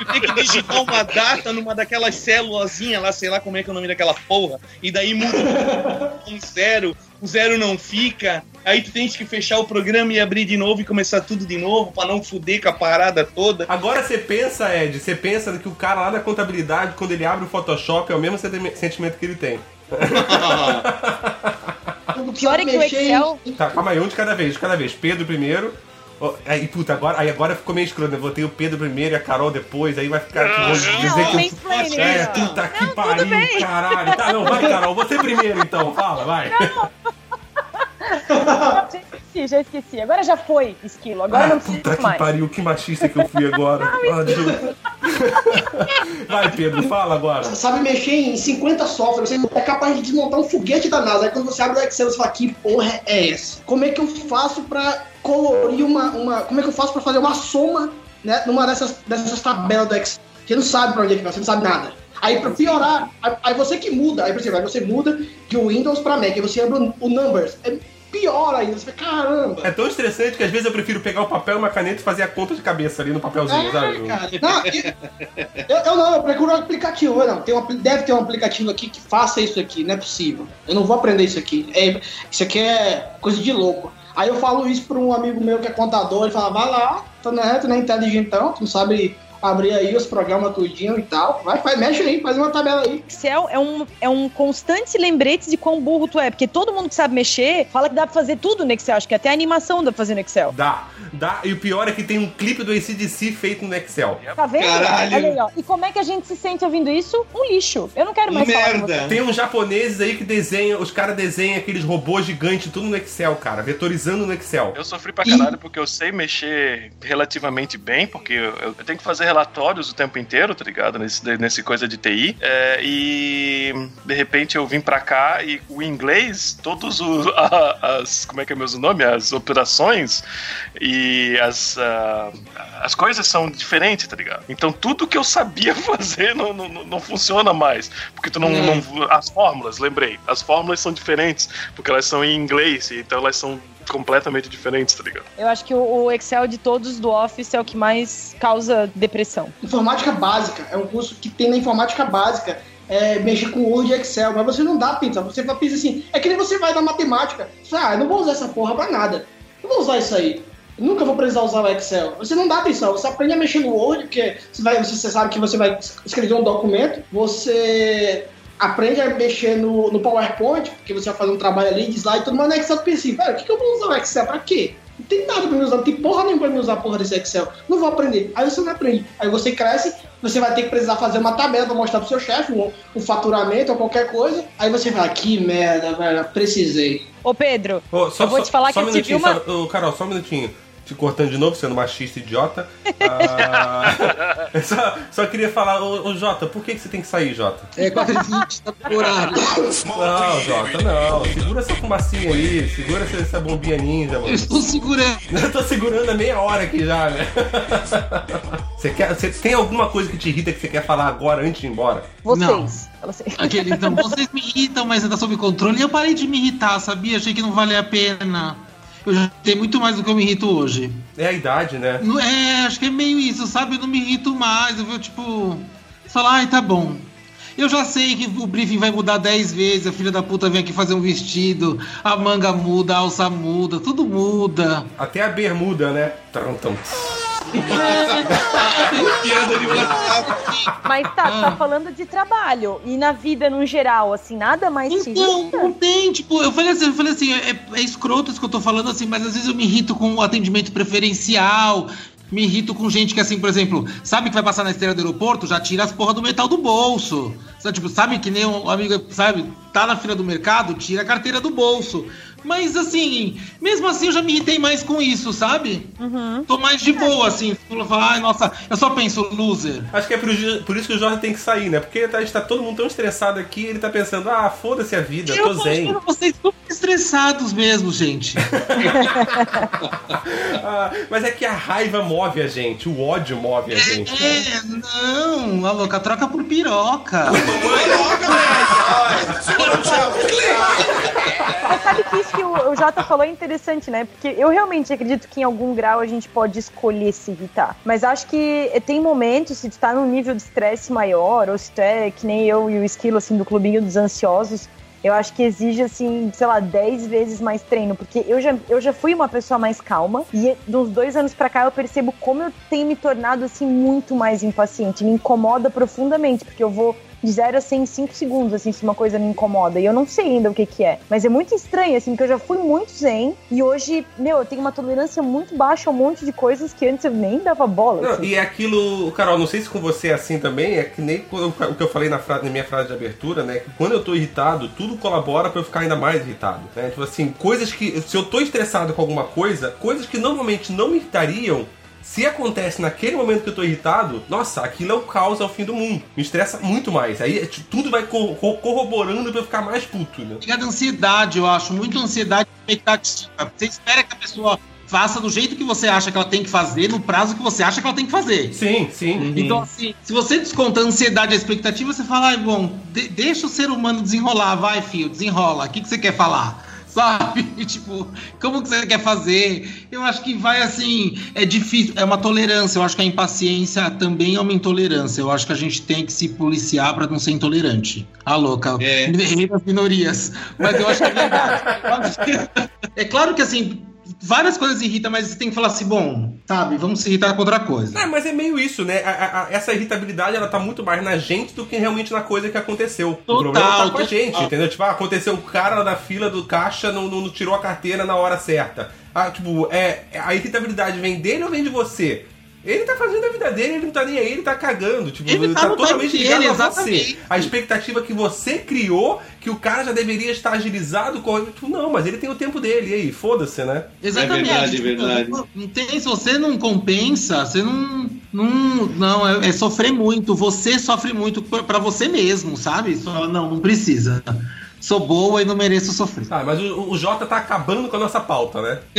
Eu tenho que digitar uma data numa daquelas célulazinhas lá, sei lá como é que é o nome daquela porra, e daí muda um zero, o zero não fica, aí tu tens que fechar o programa e abrir de novo e começar tudo de novo pra não fuder com a parada toda. Agora você pensa, Ed, você pensa que o cara lá da contabilidade, quando ele abre o Photoshop, é o mesmo senti- sentimento que ele tem. O pior é que o Excel. Tá, calma aí, um de cada vez, de cada vez. Pedro primeiro. Ó, Aí, puta, agora, aí agora ficou meio escroto, né? Botei o Pedro primeiro e a Carol depois, aí vai ficar tipo, vou dizer que. mansplaining, É, puta que Não, tudo pariu, caralho. Tá, não, vai, Carol, você primeiro então, fala, vai. Já esqueci, já esqueci. Agora já foi, esquilo. Agora Ah, não puta precisa que mais. pariu, que machista que eu fui agora. Ah. Vai, Pedro, fala agora. Sabe mexer em 50 softwares, você é capaz de desmontar um foguete da NASA. Aí quando você abre o Excel, você fala, que porra é essa? Como é que eu faço pra colorir uma. uma como é que eu faço pra fazer uma soma né, numa dessas, dessas tabelas do Excel? Você não sabe pra onde é que vai, você não sabe nada. Aí pra piorar, aí, você que muda, aí por exemplo, aí você muda de Windows pra Mac, aí você abre o, o Numbers. É pior ainda, você fala, caramba. É tão estressante que às vezes eu prefiro pegar o papel e uma caneta e fazer a conta de cabeça ali no papelzinho, sabe? É, cara. Não, eu, eu- não, eu procuro um aplicativo. Eu não, tem um, deve ter um aplicativo aqui que faça isso aqui, não é possível. Eu não vou aprender isso aqui. É, isso aqui é coisa de louco. Aí eu falo isso pra um amigo meu que é contador, ele fala, vai lá, tu não é, tu não é inteligentão, tu não sabe abrir aí os programas tudinho e tal. Vai, faz, mexe aí, faz uma tabela aí. Excel é um, é um constante lembrete de quão burro tu é. Porque todo mundo que sabe mexer fala que dá pra fazer tudo no Excel. Acho que até animação dá pra fazer no Excel. Dá, dá. E o pior é que tem um clipe do ACDC feito no Excel. Tá vendo? Caralho. Olha aí, ó. E como é que a gente se sente ouvindo isso? Um lixo. Eu não quero mais. Merda. Tem uns japoneses aí que desenham, os caras desenham aqueles robôs gigantes tudo no Excel, cara, vetorizando no Excel. Eu sofri pra caralho porque eu sei mexer relativamente bem, porque eu, eu tenho que fazer relatórios o tempo inteiro, tá ligado? Nesse, nesse coisa de TI. É, e de repente eu vim pra cá e o inglês, todos os. a- as. Como é que é mesmo o nome? As operações e as. ah, as coisas são diferentes, tá ligado? Então tudo que eu sabia fazer não, não, não- funciona mais. Porque tu não, não. As fórmulas, lembrei. As fórmulas são diferentes, porque elas são em inglês, então elas são completamente diferentes, tá ligado? Eu acho que o, Excel de todos do Office é o que mais causa depressão. Informática básica é um curso que tem na informática básica. É, mexer com Word e Excel, mas você não dá pinta. Você vai pensar assim, é que nem você vai na matemática. Você fala, ah, eu não vou usar essa porra pra nada. Eu vou usar isso aí. Eu nunca vou precisar usar o Excel. Você não dá atenção, você aprende a mexer no Word, porque você, vai, você sabe que você vai escrever um documento, você aprende a mexer no, no PowerPoint, porque você vai fazer um trabalho ali de slide e tudo, mas no Excel pensa cara, o que, que eu vou usar o Excel? Pra quê? Não tem nada pra me usar, não tem porra nenhuma pra me usar a porra desse Excel. Não vou aprender. Aí você não aprende. Aí você cresce, você vai ter que precisar fazer uma tabela pra mostrar pro seu chefe, um, um faturamento ou qualquer coisa. Aí você fala, que merda, velho, precisei. Ô, Pedro, Ô, só, eu vou só- te falar só que um eu tive uma... só- ô, Carol, só um minutinho. Te cortando de novo, sendo machista idiota. Ah, eu só, só queria falar, ô, ô Jota, por que, que você tem que sair, Jota? É 4h20, tá horário. Não, Jota, não. Segura essa fumacinha aí, segura essa, essa bombinha ninja, Eu mano. estou segurando. Eu tô segurando há meia hora aqui já, né? Você, quer, você tem alguma coisa que te irrita que você quer falar agora antes de ir embora? Vocês. Fala assim. Aquele, então, vocês me irritam, mas ainda sob controle. E eu parei de me irritar, sabia? Achei que não valia a pena. Eu já tenho muito mais do que eu me irrito hoje. É a idade, né? É, acho que é meio isso, sabe? Eu não me irrito mais. Eu vou, tipo, falar, ai, tá bom. Eu já sei que o briefing vai mudar 10 vezes, a filha da puta vem aqui fazer um vestido, a manga muda, a alça muda, tudo muda. Até a bermuda, né? Tum, tum. Piada de WhatsApp. Mas tá, tá falando de trabalho. E na vida no geral, assim, nada mais Então, não tem, tipo, eu falei assim, eu falei assim, é, é escroto isso que eu tô falando assim, mas às vezes eu me irrito com o atendimento preferencial, me irrito com gente que assim, por exemplo, sabe que vai passar na esteira do aeroporto, já tira as porra do metal do bolso. Sabe, tipo, sabe que nem um amigo, sabe, tá na fila do mercado, tira a carteira do bolso. Mas assim, mesmo assim eu já me irritei mais com isso, sabe? Uhum. Tô mais de boa, assim, falar, ai, nossa, eu só penso loser. Acho que é por, por isso que o Jorge tem que sair, né? Porque tá, está todo mundo tão estressado aqui, ele tá pensando, ah, foda-se a vida, eu tô zen. vocês super estressados mesmo, gente. Ah, mas é que a raiva move a gente, o ódio move a gente. É, não, a louca troca por piroca. Mas sabe que isso que o, o Jota falou é interessante, né? Porque eu realmente acredito que em algum grau a gente pode escolher se irritar. Mas acho que tem momentos, se tu tá num nível de estresse maior, ou se tu é que nem eu e o Esquilo, assim, do clubinho dos ansiosos, eu acho que exige, assim, sei lá, 10 vezes mais treino. Porque eu já, eu já fui uma pessoa mais calma. E dos dois anos pra cá eu percebo como eu tenho me tornado, assim, muito mais impaciente. Me incomoda profundamente, porque eu vou de 0 a 100 em 5 segundos, assim, se uma coisa me incomoda. E eu não sei ainda o que que é. Mas é muito estranho, assim, porque eu já fui muito zen. E hoje, meu, eu tenho uma tolerância muito baixa a um monte de coisas que antes eu nem dava bola. Não, assim. e é aquilo, Carol, não sei se com você é assim também, é que nem o que eu falei na, frase, na minha frase de abertura, né? Que quando eu tô irritado, tudo colabora pra eu ficar ainda mais irritado. Né? Tipo assim, coisas que. Se eu tô estressado com alguma coisa, coisas que normalmente não me irritariam. Se acontece naquele momento que eu tô irritado, nossa, aquilo é o caos, é o fim do mundo. Me estressa muito mais. Aí é, tudo vai co- co- corroborando pra eu ficar mais puto, né? À ansiedade, eu acho. Muito ansiedade e expectativa. Você espera que a pessoa faça do jeito que você acha que ela tem que fazer, no prazo que você acha que ela tem que fazer. Sim, sim. Então, assim, se você desconta a ansiedade e a expectativa, você fala, ai, bom, de- deixa o ser humano desenrolar, vai, filho, desenrola. O que, que você quer falar? Sabe? Tipo, como que você quer fazer? Eu acho que vai assim, é difícil, é uma tolerância. Eu acho que a impaciência também é uma intolerância. Eu acho que a gente tem que se policiar pra não ser intolerante. Ah, louca. É. Rei das minorias. Mas eu acho que é verdade. é claro que assim, várias coisas irritam, mas você tem que falar assim, bom, sabe, vamos se irritar com outra coisa. É, mas é meio isso, né? A- a- essa irritabilidade, ela tá muito mais na gente do que realmente na coisa que aconteceu. o Total, problema tá com a total. gente, entendeu? Tipo, ah, aconteceu o cara na fila do caixa não, não- não tirou a carteira na hora certa. Ah, tipo, é, a irritabilidade vem dele ou vem de você? Ele tá fazendo a vida dele, ele não tá nem aí, ele tá cagando. Tipo, Ele tá no totalmente ligado dele, a você. A expectativa que você criou, que o cara já deveria estar agilizado, correndo. Tipo, não, mas ele tem o tempo dele, e aí, foda-se, né? Exatamente. É verdade, é verdade. Não tem, se você não compensa, você não. Não, não é, é sofrer muito. Você sofre muito pra pra você mesmo, sabe? Fala, não, não precisa. Sou boa e não mereço sofrer. Ah, mas o, o Jota tá acabando com a nossa pauta, né?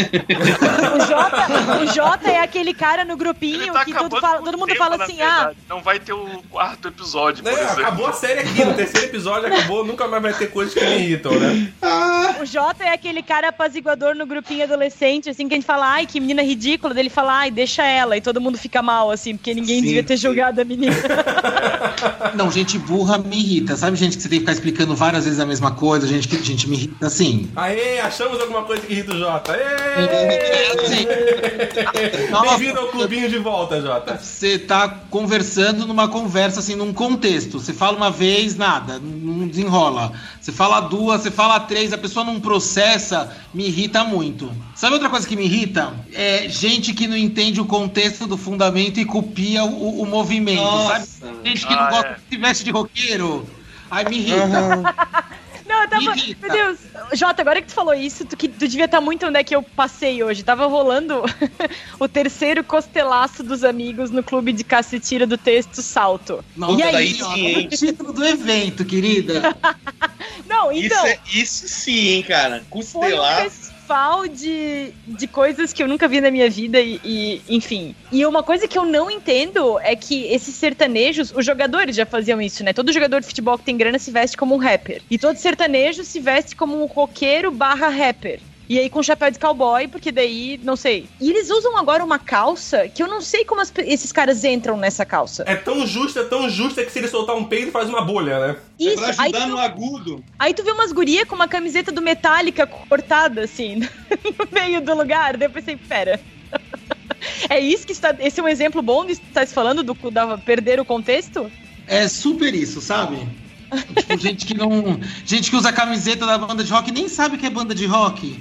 O Jota, o Jota é aquele cara no grupinho tá que fala- todo mundo tema, fala assim, ah. Não vai ter o quarto episódio, por Né, exemplo. acabou a série aqui, no terceiro episódio acabou, nunca mais vai ter coisas que me irritam, né? o Jota é aquele cara apaziguador no grupinho adolescente, assim, que a gente fala, ai, que menina ridícula, dele fala, ai, deixa ela, e todo mundo fica mal, assim, porque ninguém Sim, devia ter sim. julgado a menina. Não, gente burra me irrita. Sabe, gente, que você tem que ficar explicando várias vezes a mesma coisa, gente que gente me irrita assim. Aê, achamos alguma coisa que irrita o Jota. É, assim. Bem-vindo ao clubinho de volta, Jota. Você tá conversando numa conversa, assim, num contexto. Você fala uma vez, nada, não desenrola. Você fala duas, você fala três, a pessoa não processa, me irrita muito. Sabe outra coisa que me irrita? É gente que não entende o contexto do fundamento e copia o, o movimento, Nossa, sabe? Gente que não Ah, gosta é. de veste de roqueiro. Aí me irrita. Não, Não, eu tava. Irrita. Meu Deus. Jota, agora que tu falou isso, tu, que, tu devia estar muito onde é que eu passei hoje. Tava rolando o terceiro costelaço dos amigos no clube de cacetira do texto Salto. Não, e aí? daí sim, hein? o título do evento, querida. Não, então. Isso, é, isso sim, hein, cara. Costelar. Festival de, de coisas que eu nunca vi na minha vida e, e, enfim. E uma coisa que eu não entendo é que esses sertanejos, os jogadores já faziam isso, né? Todo jogador de futebol que tem grana se veste como um rapper. E todo sertanejo se veste como um roqueiro barra rapper. E aí com chapéu de cowboy, porque daí, não sei. E eles usam agora uma calça que eu não sei como as esses caras entram nessa calça. É tão justa, é tão justa que se ele soltar um peido faz uma bolha, né? É Isso, pra aí ajudar tu, no agudo. aí tu vê umas gurias com uma camiseta do Metallica cortada, assim, no meio do lugar. Daí eu pensei, pera. É isso que está. Esse é um exemplo bom de estar se falando do da perder o contexto? É super isso, sabe? tipo, gente que não. Gente que usa a camiseta da banda de rock nem sabe que é banda de rock.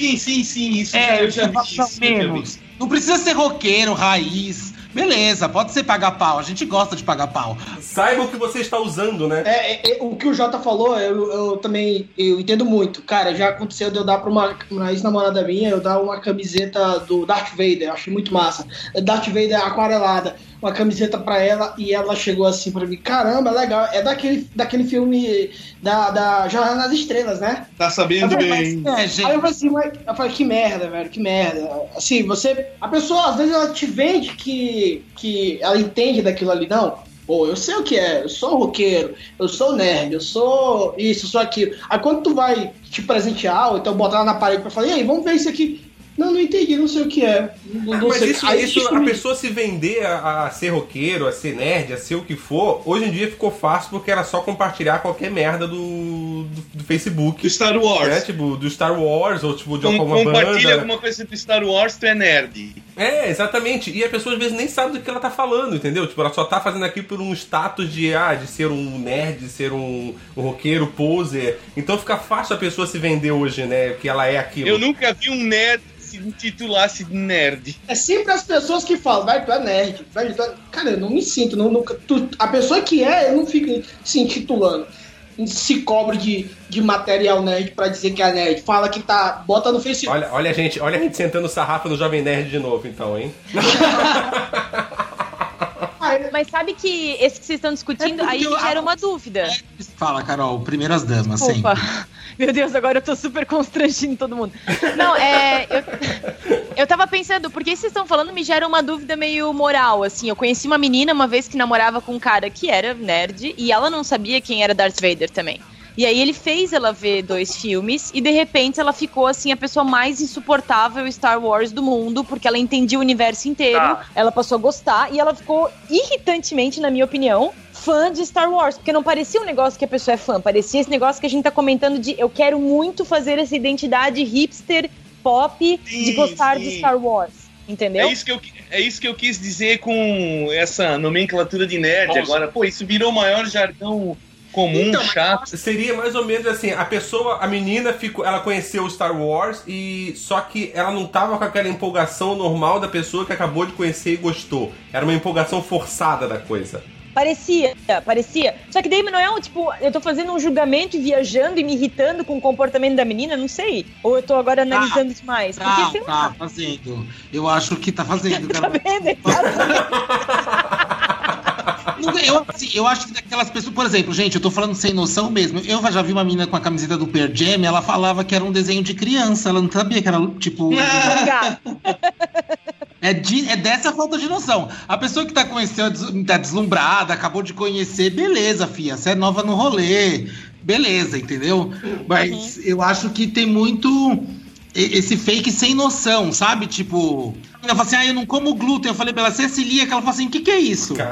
Sim, sim, sim. Isso É, eu já vi isso. já vi. menos. Não precisa ser roqueiro, raiz. Beleza, pode ser pagar pau. A gente gosta de pagar pau. Saiba o que você está usando, né? É, é, é, o que o Jota falou, eu, eu também eu entendo muito. Cara, já aconteceu de eu dar pra uma, uma ex-namorada minha, eu dar uma camiseta do Darth Vader, eu achei muito massa. Darth Vader aquarelada, uma camiseta pra ela e ela chegou assim pra mim: caramba, legal. É daquele, daquele filme da, da Jornada nas Estrelas, né? Tá sabendo falei, bem. É, Aí eu gente. falei assim, mas, eu falei, que merda, velho, que merda. Assim, você. A pessoa, às vezes, ela te vende que, que ela entende daquilo ali, não. Pô, eu sei o que é, eu sou roqueiro, eu sou nerd, eu sou isso, eu sou aquilo. Aí quando tu vai te presentear, ou então botar lá na parede pra falar, e aí, vamos ver isso aqui. Não, não entendi, não sei o que é. Não, não Mas sei. isso, Aí, isso a pessoa se vender a, a ser roqueiro, a ser nerd, a ser o que for, hoje em dia ficou fácil porque era só compartilhar qualquer merda do, do, do Facebook. Do Star Wars. Né? Tipo, do Star Wars ou tipo de Com, alguma compartilha banda. alguma coisa do Star Wars, tu é nerd. É, exatamente. E a pessoa às vezes nem sabe do que ela tá falando, entendeu? Tipo, ela só tá fazendo aquilo por um status de, ah, de ser um nerd, de ser um, um roqueiro, poser. Então fica fácil a pessoa se vender hoje, né? Que ela é aquilo. Eu nunca vi um nerd se intitulasse de nerd. É sempre as pessoas que falam, vai, tu é nerd, vai, tu é... Cara, eu não me sinto, não, nunca, tu- a pessoa que é, eu não fico se intitulando. Se cobre de, de material nerd pra dizer que é nerd. Fala que tá. Bota no Facebook. Olha, olha a gente, olha a gente sentando sarrafo no Jovem Nerd de novo, então, hein? Mas sabe que esse que vocês estão discutindo, É aí eu- gera uma dúvida. Fala, Carol, primeiras damas, sim. Opa. Meu Deus, agora eu tô super constrangindo todo mundo. Não, é. Eu, eu tava pensando, porque vocês estão falando me gera uma dúvida meio moral, assim. Eu conheci uma menina uma vez que namorava com um cara que era nerd e ela não sabia quem era Darth Vader também. E aí ele fez ela ver dois filmes e de repente ela ficou assim a pessoa mais insuportável Star Wars do mundo, porque ela entendia o universo inteiro, Tá. ela passou a gostar e ela ficou irritantemente, na minha opinião, fã de Star Wars, porque não parecia um negócio que a pessoa é fã, parecia esse negócio que a gente tá comentando de eu quero muito fazer essa identidade hipster pop de Sim, gostar sim. de Star Wars. Entendeu? É isso, que eu, é isso que eu quis dizer com essa nomenclatura de nerd Nossa. agora. Pô, isso virou o maior jargão comum, Então, mas chato. Seria mais ou menos assim, a pessoa, a menina ficou, ela conheceu o Star Wars e só que ela não tava com aquela empolgação normal da pessoa que acabou de conhecer e gostou. Era uma empolgação forçada da coisa. Parecia, parecia. Só que daí não é um tipo, eu tô fazendo um julgamento e viajando e me irritando com o comportamento da menina, não sei. Ou eu tô agora analisando demais. Porque, Tá, sei tá lá, fazendo. Eu acho que tá fazendo, tá Carol. vendo? Não, Eu, assim, eu acho que daquelas pessoas, por exemplo, gente, eu tô falando sem noção mesmo. Eu já vi uma menina com a camiseta do Pearl Jam, ela falava que era um desenho de criança, ela não sabia que era tipo. É, de- é dessa falta de noção. A pessoa que tá conhecendo, tá deslumbrada, acabou de conhecer, beleza, fia. Você é nova no rolê. Beleza, entendeu? Mas eu acho que tem muito esse fake sem noção, sabe? Tipo, ela fala assim: ah, eu não como glúten. Eu falei pra ela, você é celíaca? Ela falou assim: o que, que é isso?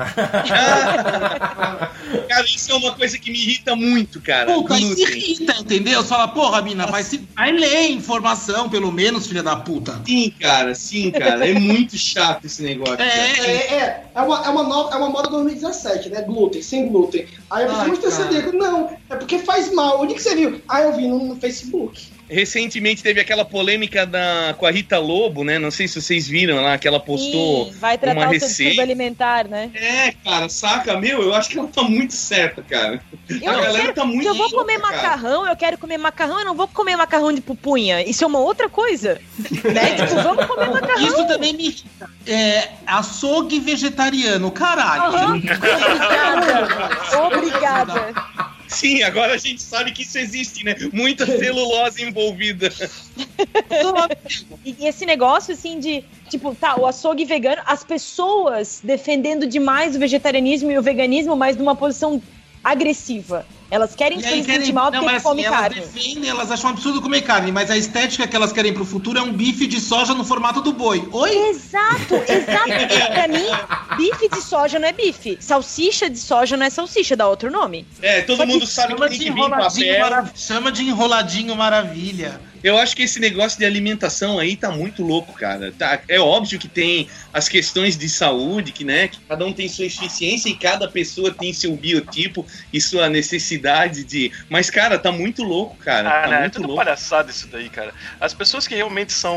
Cara, isso é uma coisa que me irrita muito, cara. Puta, Glúten. irrita, entendeu? Você fala, porra, mina, vai, se, vai ler informação, pelo menos, filha da puta. Sim, cara, sim, cara. É muito chato esse negócio. cara. É, É, é, é, uma, é, uma nova, é uma moda 2017, né? Glúten, sem glúten. Aí a pessoa, Ai, mas cara. Não, é porque faz mal. Onde que você viu? Ah, eu vi no, no Facebook. Recentemente teve aquela polêmica da, com a Rita Lobo, né? Não sei se vocês viram lá que ela postou Sim, vai tratar uma o receita? alimentar, né? É, cara, saca? Meu, eu acho que ela tá muito certa, cara. Eu a galera quero, tá muito se eu vou louca, comer cara. macarrão, eu quero comer macarrão, eu não vou comer macarrão de pupunha. Isso é uma outra coisa. né? Tipo, vamos comer macarrão. Isso também me irrita. É, açougue vegetariano, caralho. Aham. Obrigada. Obrigada. Sim, agora a gente sabe que isso existe, né? Muita celulose envolvida. E esse negócio, assim, de, tipo, tá, o açougue vegano, as pessoas defendendo demais o vegetarianismo e o veganismo, mas numa posição agressiva. Elas querem se sentir querem, mal não, porque mas come elas carne. defendem, elas acham um absurdo comer carne, mas a estética que elas querem pro futuro é um bife de soja no formato do boi. Oi? Exato, exato. Pra mim, bife de soja não é bife. Salsicha de soja não é salsicha, dá outro nome. É, todo Só que mundo sabe que Chama tem de que vir enroladinho, papel. marav- chama de enroladinho maravilha. Eu acho que esse negócio de alimentação aí tá muito louco, cara. Tá, é óbvio que tem as questões de saúde, que, né, que cada um tem sua eficiência e cada pessoa tem seu biotipo e sua necessidade de. Mas, cara, tá muito louco, cara. Ah, tá né? É muito tudo louco. palhaçada isso daí, cara. As pessoas que realmente são.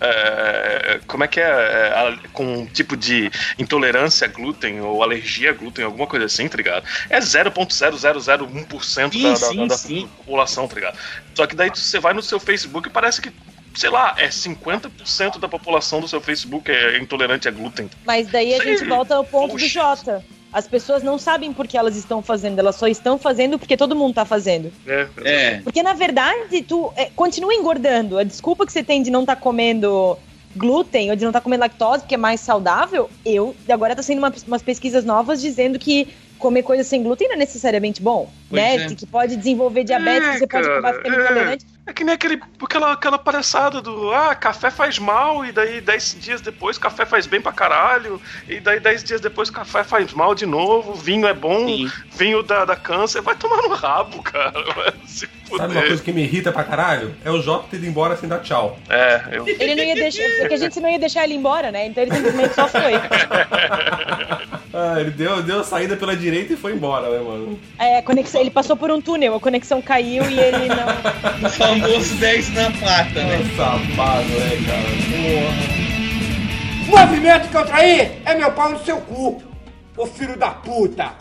é, como é que é? é, com um tipo de intolerância a glúten ou alergia a glúten, alguma coisa assim, tá ligado? É 0,0001% Sim, da, da, sim, da sim. população, tá ligado? Só que daí você vai no seu Facebook e parece que. Sei lá, é 50% da população do seu Facebook é intolerante a glúten. Mas daí a Sim. gente volta ao ponto do. Jota. As pessoas não sabem por que elas estão fazendo, elas só estão fazendo porque todo mundo tá fazendo. É, É. Porque na verdade, tu é, continua engordando. A desculpa que você tem de não estar comendo glúten ou de não estar comendo lactose, porque é mais saudável, eu. Agora tá sendo uma- umas pesquisas novas dizendo que comer coisas sem glúten não é necessariamente bom. Pois né? é. Que pode desenvolver diabetes, É, que você pode cara, acabar ficando é. intolerante. É que nem aquele, aquela, aquela palhaçada do ah, café faz mal, e daí 10 dias depois café faz bem pra caralho, e daí 10 dias depois café faz mal de novo, vinho é bom, Sim. vinho dá, dá câncer, vai tomar no rabo, cara. Vai se Sabe uma coisa que me irrita pra caralho? É o Jota ter ido embora sem dar tchau. É, eu. Ele não ia deixar. Porque a gente não ia deixar ele embora, né? Então ele simplesmente só foi. Ah, ele deu, deu a saída pela direita e foi embora, né, mano? É, conexão, ele passou por um túnel, a conexão caiu e ele não. O famoso 10 na pata, né? É safado, né, cara? Movimento que eu traí é meu pau no seu cu, ô filho da puta.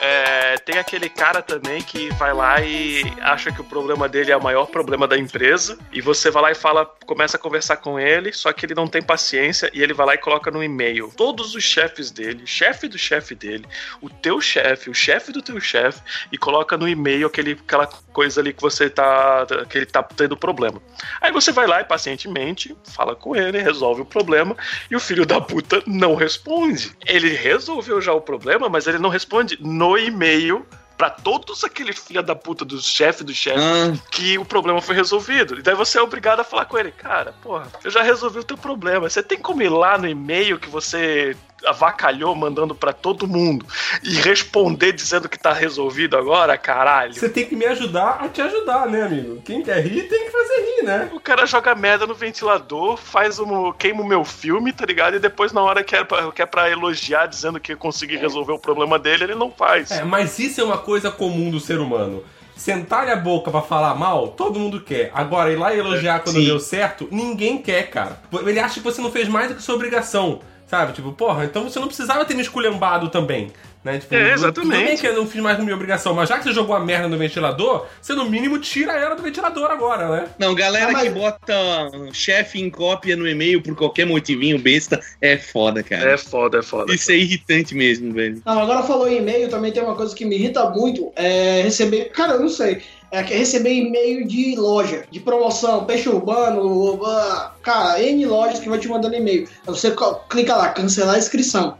É, tem aquele cara também que vai lá e acha que o problema dele é o maior problema da empresa. E você vai lá e fala, começa a conversar com ele, só que ele não tem paciência e ele vai lá e coloca no e-mail todos os chefes dele, chefe do chefe dele, o teu chefe, o chefe do teu chefe, e coloca no e-mail aquele, aquela coisa ali que você tá. que ele tá tendo problema. Aí você vai lá e pacientemente fala com ele, resolve o problema, e o filho da puta não responde. Ele resolveu já o problema, mas ele não responde no e-mail pra todos aqueles filha da puta dos chefes do chefe Ah, que o problema foi resolvido. E daí você é obrigado a falar com ele, cara, porra, eu já resolvi o teu problema. Você tem como ir lá no e-mail que você avacalhou mandando pra todo mundo e responder dizendo que tá resolvido agora, caralho. Você tem que me ajudar a te ajudar, né, amigo? Quem quer rir tem que fazer rir, né? O cara joga merda no ventilador, faz um. queima o meu filme, tá ligado? E depois, na hora que é pra, que é pra elogiar, dizendo que consegui resolver o problema dele, ele não faz. É, mas isso é uma coisa comum do ser humano. Sentar a boca pra falar mal, todo mundo quer. Agora, ir lá e elogiar quando Sim. deu certo, ninguém quer, cara. Ele acha que você não fez mais do que sua obrigação. Sabe? Tipo, porra, então você não precisava ter me esculhambado também. Né? Tipo, É, Tudo bem exatamente. que eu não fiz mais minha obrigação, mas já que você jogou a merda no ventilador, você no mínimo tira ela do ventilador agora, né? não, galera Ah, mas- que bota um chefe em cópia no e-mail por qualquer motivinho besta é foda, cara. É foda, é foda. Isso é irritante mesmo, velho. Não, agora falou em e-mail, também tem uma coisa que me irrita muito, é receber, cara, eu não sei, é que receber e-mail de loja, de promoção, peixe urbano, cara, N lojas que vai te mandando e-mail. Aí Você clica lá, cancelar a inscrição.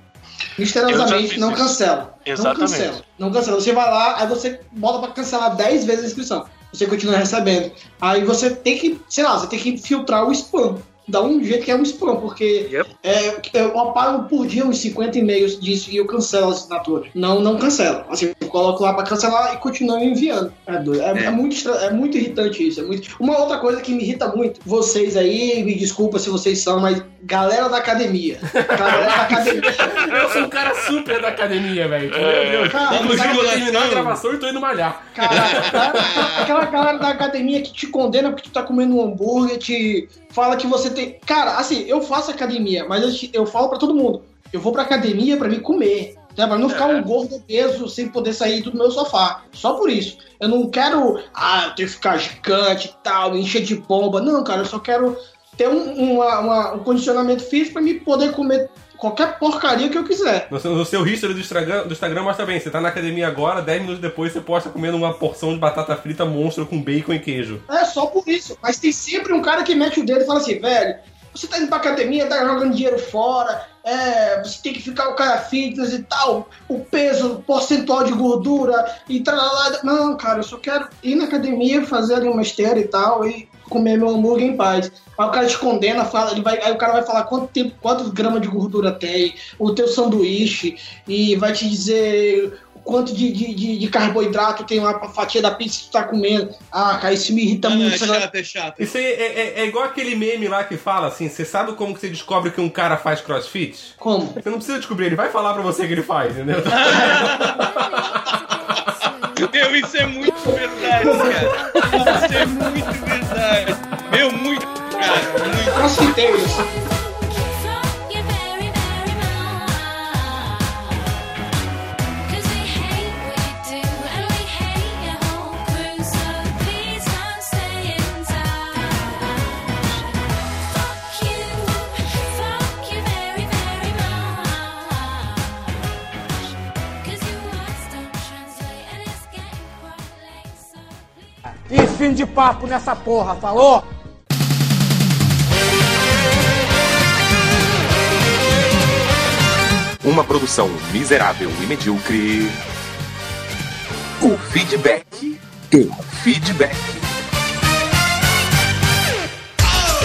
Misteriosamente não cancela. Exatamente. Não cancela. Não cancela. Você vai lá, aí você bota pra cancelar 10 vezes a inscrição. Você continua recebendo. Aí você tem que, sei lá, você tem que filtrar o spam. Dá um jeito que é um spam, porque Yep. é, eu apago por dia uns 50 e-mails disso e eu cancelo a assinatura. Não, não cancelo. Assim, eu coloco lá pra cancelar e continuo enviando. É, doido. É, é muito, estra- é muito irritante isso. É muito... Uma outra coisa que me irrita muito, vocês aí, me desculpa se vocês são, mas galera da academia. Galera da academia. Eu sou um cara super da academia, velho. Deus. Cara, Inclusive, eu terminar a gravação e tô indo malhar. Cara, aquela- aquela galera da academia que te condena porque tu tá comendo um hambúrguer, te fala que você tem. Cara, assim, eu faço academia, mas eu, eu falo pra todo mundo: eu vou pra academia pra me comer. Né, pra não ficar um gordo obeso sem poder sair do meu sofá. Só por isso. Eu não quero, ah, eu tenho que ficar gigante e tal, me encher de bomba. Não, cara, eu só quero ter um, uma- uma- um condicionamento físico pra me poder comer qualquer porcaria que eu quiser. No seu, no seu history do Instagram, do Instagram mostra bem. Você tá na academia agora, 10 minutos depois você posta comendo uma porção de batata frita monstro com bacon e queijo. É só por isso. Mas tem sempre um cara que mete o dedo e fala assim, velho, você tá indo pra academia, tá jogando dinheiro fora, é, você tem que ficar o cara fitness e tal, o peso, o percentual de gordura e tal. Não, cara, eu só quero ir na academia, fazer ali uma esteira e tal e comer meu hambúrguer em paz. Aí o cara te condena, fala, ele vai, aí o cara vai falar quanto tempo, quantos gramas de gordura tem, o teu sanduíche, e vai te dizer quanto de, de, de, de carboidrato tem uma fatia da pizza que tu tá comendo. Ah, cara, isso me irrita Não, muito. é chato, é chato. Isso aí é, é- é igual aquele meme lá que fala assim: você sabe como que você descobre que um cara faz crossfit? Como? Você não precisa descobrir, ele vai falar pra você que ele faz, entendeu? Meu, isso é muito verdade, cara. Isso é muito verdade. Meu, muito, cara, muito. Crossfiteiros. Fim de papo nessa porra, falou? Uma produção miserável e medíocre. O feedback do feedback.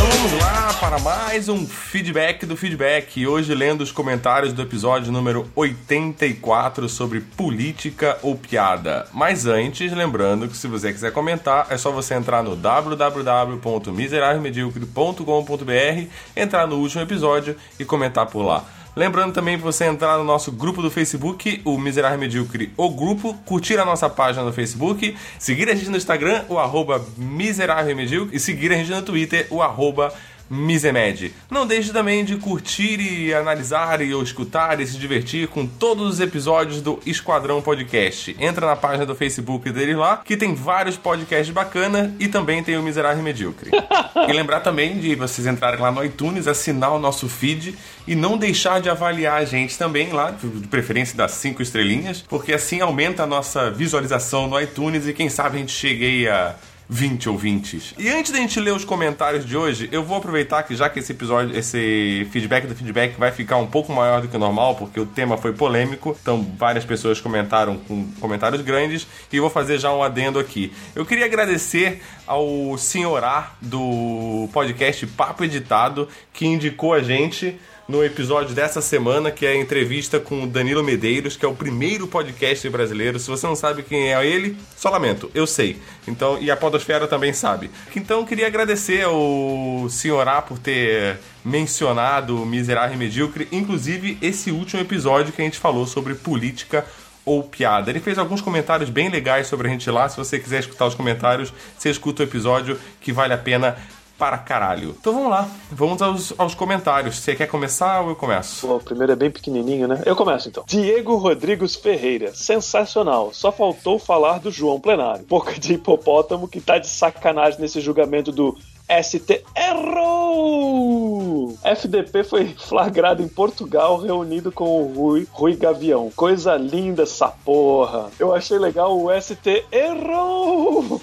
Vamos lá para mais um feedback do feedback. Hoje lendo os comentários do episódio número 84 sobre política ou piada. Mas antes, lembrando que se você quiser comentar, é só você entrar no www.miserávelmedíocre.com.br, entrar no último episódio e comentar por lá. Lembrando também para você entrar no nosso grupo do Facebook, o Miserável Medíocre, o grupo, curtir a nossa página no Facebook, seguir a gente no Instagram, o arroba Miserável Medíocre, e seguir a gente no Twitter, o arroba Misemed. Não deixe também de curtir e analisar e ou escutar e se divertir com todos os episódios do Esquadrão Podcast. Entra na página do Facebook dele lá, que tem vários podcasts bacanas e também tem o Miserável Medíocre. e lembrar também de vocês entrarem lá no iTunes, assinar o nosso feed e não deixar de avaliar a gente também lá, de preferência das cinco estrelinhas, porque assim aumenta a nossa visualização no iTunes e quem sabe a gente chegue a 20 ouvintes. E antes da gente ler os comentários de hoje, eu vou aproveitar que já que esse episódio, esse feedback do feedback vai ficar um pouco maior do que o normal, porque o tema foi polêmico, então várias pessoas comentaram com comentários grandes, e vou fazer já um adendo aqui. Eu queria agradecer ao senhorar do podcast Papo Editado, que indicou a gente no episódio dessa semana, que é a entrevista com o Danilo Medeiros, que é o primeiro podcast brasileiro. Se você não sabe quem é ele, só lamento, eu sei. Então, e a Podosfera também sabe. Então, queria agradecer ao Senhorá por ter mencionado Miserável e Medíocre, inclusive esse último episódio que a gente falou sobre política ou piada. Ele fez alguns comentários bem legais sobre a gente lá. Se você quiser escutar os comentários, você escuta o episódio que vale a pena para caralho. Então vamos lá, vamos aos, aos comentários. Você quer começar ou eu começo? Pô, o primeiro é bem pequenininho, né? Eu começo então. Diego Rodrigues Ferreira, sensacional. Só faltou falar do João Plenário. Boca de hipopótamo que tá de sacanagem nesse julgamento do ST. Errou! FDP foi flagrado em Portugal reunido com o Rui, Rui Gavião. Coisa linda essa porra. Eu achei legal o ST. Errou!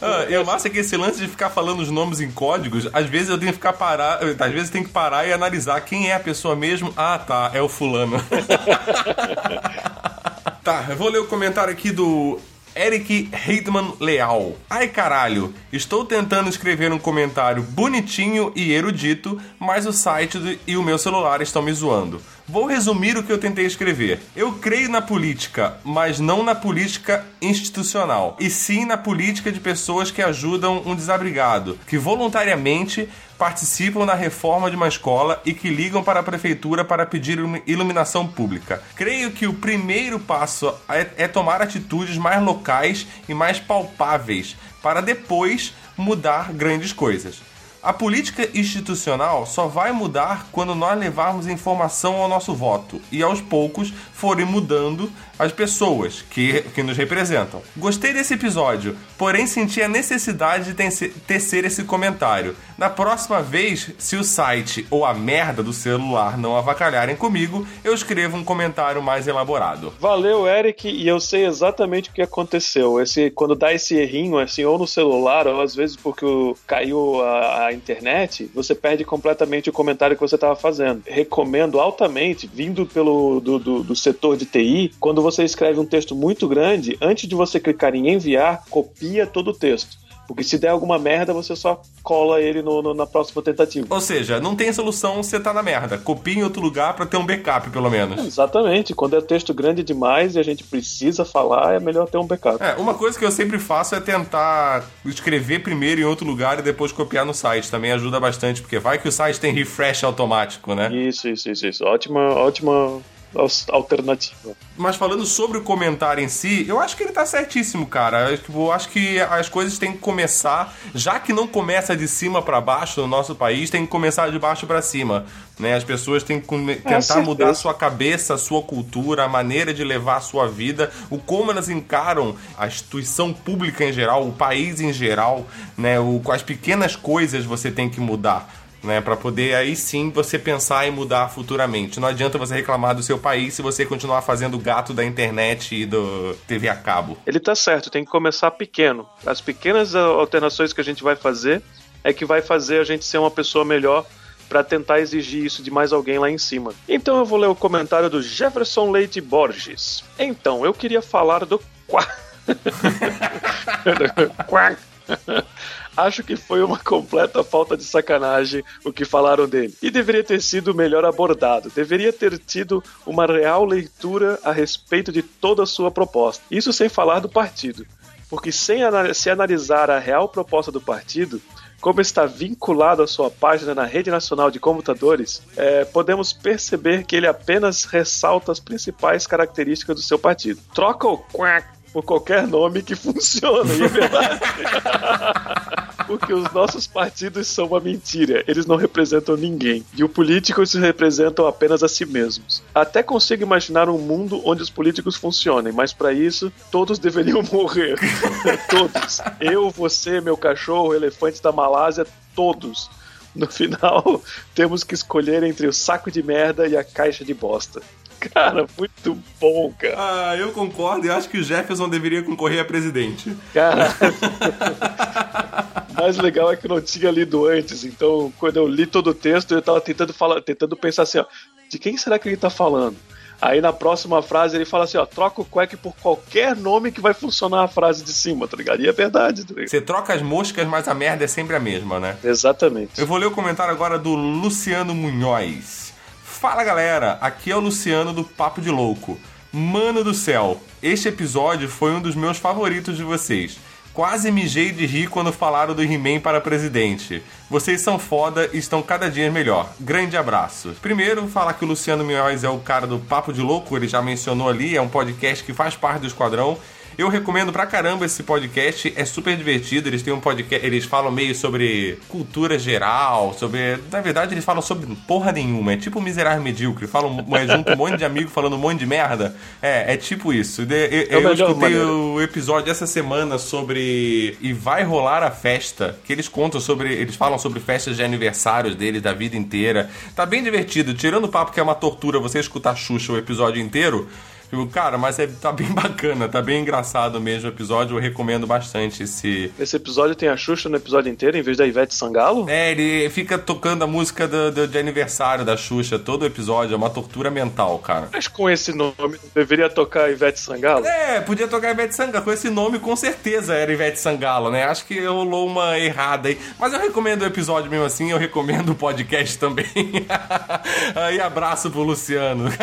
Ah, e o massa é que esse lance de ficar falando os nomes em códigos, às vezes eu tenho que ficar parar, às vezes tem que parar e analisar quem é a pessoa mesmo. Ah, tá, é o fulano. tá, eu vou ler o comentário aqui do Eric Heidman Leal. Ai caralho, estou tentando escrever um comentário bonitinho e erudito, mas o site do- e o meu celular estão me zoando. Vou resumir o que eu tentei escrever. Eu creio na política, mas não na política institucional, e sim na política de pessoas que ajudam um desabrigado, que voluntariamente participam na reforma de uma escola e que ligam para a prefeitura para pedir ilumi- iluminação pública. Creio que o primeiro passo é, é tomar atitudes mais locais e mais palpáveis para depois mudar grandes coisas. A política institucional só vai mudar quando nós levarmos informação ao nosso voto e aos poucos forem mudando as pessoas que, que nos representam. Gostei desse episódio, porém senti a necessidade de tece- tecer esse comentário. Na próxima vez, se o site ou a merda do celular não avacalharem comigo, eu escrevo um comentário mais elaborado. Valeu, Eric, e eu sei exatamente o que aconteceu. Esse, quando dá esse errinho, assim, ou no celular, ou às vezes porque caiu a, a internet, você perde completamente o comentário que você estava fazendo. Recomendo altamente, vindo pelo do, do, do setor de TI, quando você escreve um texto muito grande, antes de você clicar em enviar, copia todo o texto. Porque se der alguma merda, você só cola ele no- no- na próxima tentativa. Ou seja, não tem solução você tá na merda. Copie em outro lugar para ter um backup, pelo menos. Exatamente. Quando é texto grande demais e a gente precisa falar, é melhor ter um backup. É, uma coisa que eu sempre faço é tentar escrever primeiro em outro lugar e depois copiar no site. Também ajuda bastante, porque vai que o site tem refresh automático, né? Isso, isso, isso, isso. Ótima, ótima alternativa. Mas falando sobre o comentário em si, eu acho que ele tá certíssimo, cara. Eu, tipo, eu acho que as coisas têm que começar, já que não começa de cima pra baixo no nosso país, tem que começar de baixo pra cima. Né? As pessoas têm que come- tentar mudar a sua cabeça, a sua cultura, a maneira de levar a sua vida, o como elas encaram a instituição pública em geral, o país em geral, né? O, as pequenas coisas você tem que mudar né, para poder aí sim você pensar em mudar futuramente. Não adianta você reclamar do seu país se você continuar fazendo gato da internet e do TV a cabo. Ele tá certo, tem que começar pequeno. As pequenas alterações que a gente vai fazer é que vai fazer a gente ser uma pessoa melhor para tentar exigir isso de mais alguém lá em cima. Então eu vou ler o comentário do Jefferson Leite Borges. Então, eu queria falar do quá. Quá. Acho que foi uma completa falta de sacanagem o que falaram dele. E deveria ter sido melhor abordado. Deveria ter tido uma real leitura a respeito de toda a sua proposta. Isso sem falar do partido. Porque sem se analisar a real proposta do partido, como está vinculado à sua página na Rede Nacional de Computadores, é, podemos perceber que ele apenas ressalta as principais características do seu partido. Troca o quack por qualquer nome que funcione, e é verdade. Porque os nossos partidos são uma mentira. Eles não representam ninguém. E os políticos representam apenas a si mesmos. Até consigo imaginar um mundo onde os políticos funcionem, mas para isso, todos deveriam morrer. todos. Eu, você, meu cachorro, elefante da Malásia, todos. No final, temos que escolher entre o saco de merda e a caixa de bosta. Cara, muito bom, cara. Ah, eu concordo e acho que o Jefferson deveria concorrer a presidente. Cara. O mais legal é que eu não tinha lido antes, então quando eu li todo o texto, eu tava tentando falar, tentando pensar assim, ó, de quem será que ele tá falando? Aí na próxima frase ele fala assim, ó, troca o quack por qualquer nome que vai funcionar a frase de cima, tá ligado? E é verdade, tá ligado? Você troca as moscas, mas a merda é sempre a mesma, né? Exatamente. Eu vou ler o comentário agora do Luciano Munhoz. Fala galera, aqui é o Luciano do Papo de Louco. Mano do céu, este episódio foi um dos meus favoritos de vocês. Quase mijei de rir quando falaram do He-Man para presidente. Vocês são foda e estão cada dia melhor. Grande abraço. Primeiro, falar que o Luciano Munhoz é o cara do Papo de Louco, ele já mencionou ali, é um podcast que faz parte do Esquadrão. Eu recomendo pra caramba esse podcast, é super divertido. Eles têm um podcast, eles falam meio sobre cultura geral, sobre. Na verdade, eles falam sobre porra nenhuma. É tipo miserável medíocre. Falam, é, junto um monte de amigo falando um monte de merda. É, é tipo isso. Eu, É eu melhor escutei o episódio essa semana sobre. E vai rolar a festa. Que eles contam sobre. Eles falam sobre festas de aniversários deles, da vida inteira. Tá bem divertido. Tirando o papo que é uma tortura você escutar Xuxa o episódio inteiro. Tipo, cara, mas é, tá bem bacana, tá bem engraçado mesmo o episódio. Eu recomendo bastante esse. Esse episódio tem a Xuxa no episódio inteiro, em vez da Ivete Sangalo? É, ele fica tocando a música do, do- de aniversário da Xuxa, todo episódio. É uma tortura mental, cara. Mas com esse nome, deveria tocar Ivete Sangalo? É, podia tocar Ivete Sangalo. Com esse nome, com certeza era Ivete Sangalo, né? Acho que rolou uma errada aí. Mas eu recomendo o episódio mesmo assim, eu recomendo o podcast também. aí abraço pro Luciano.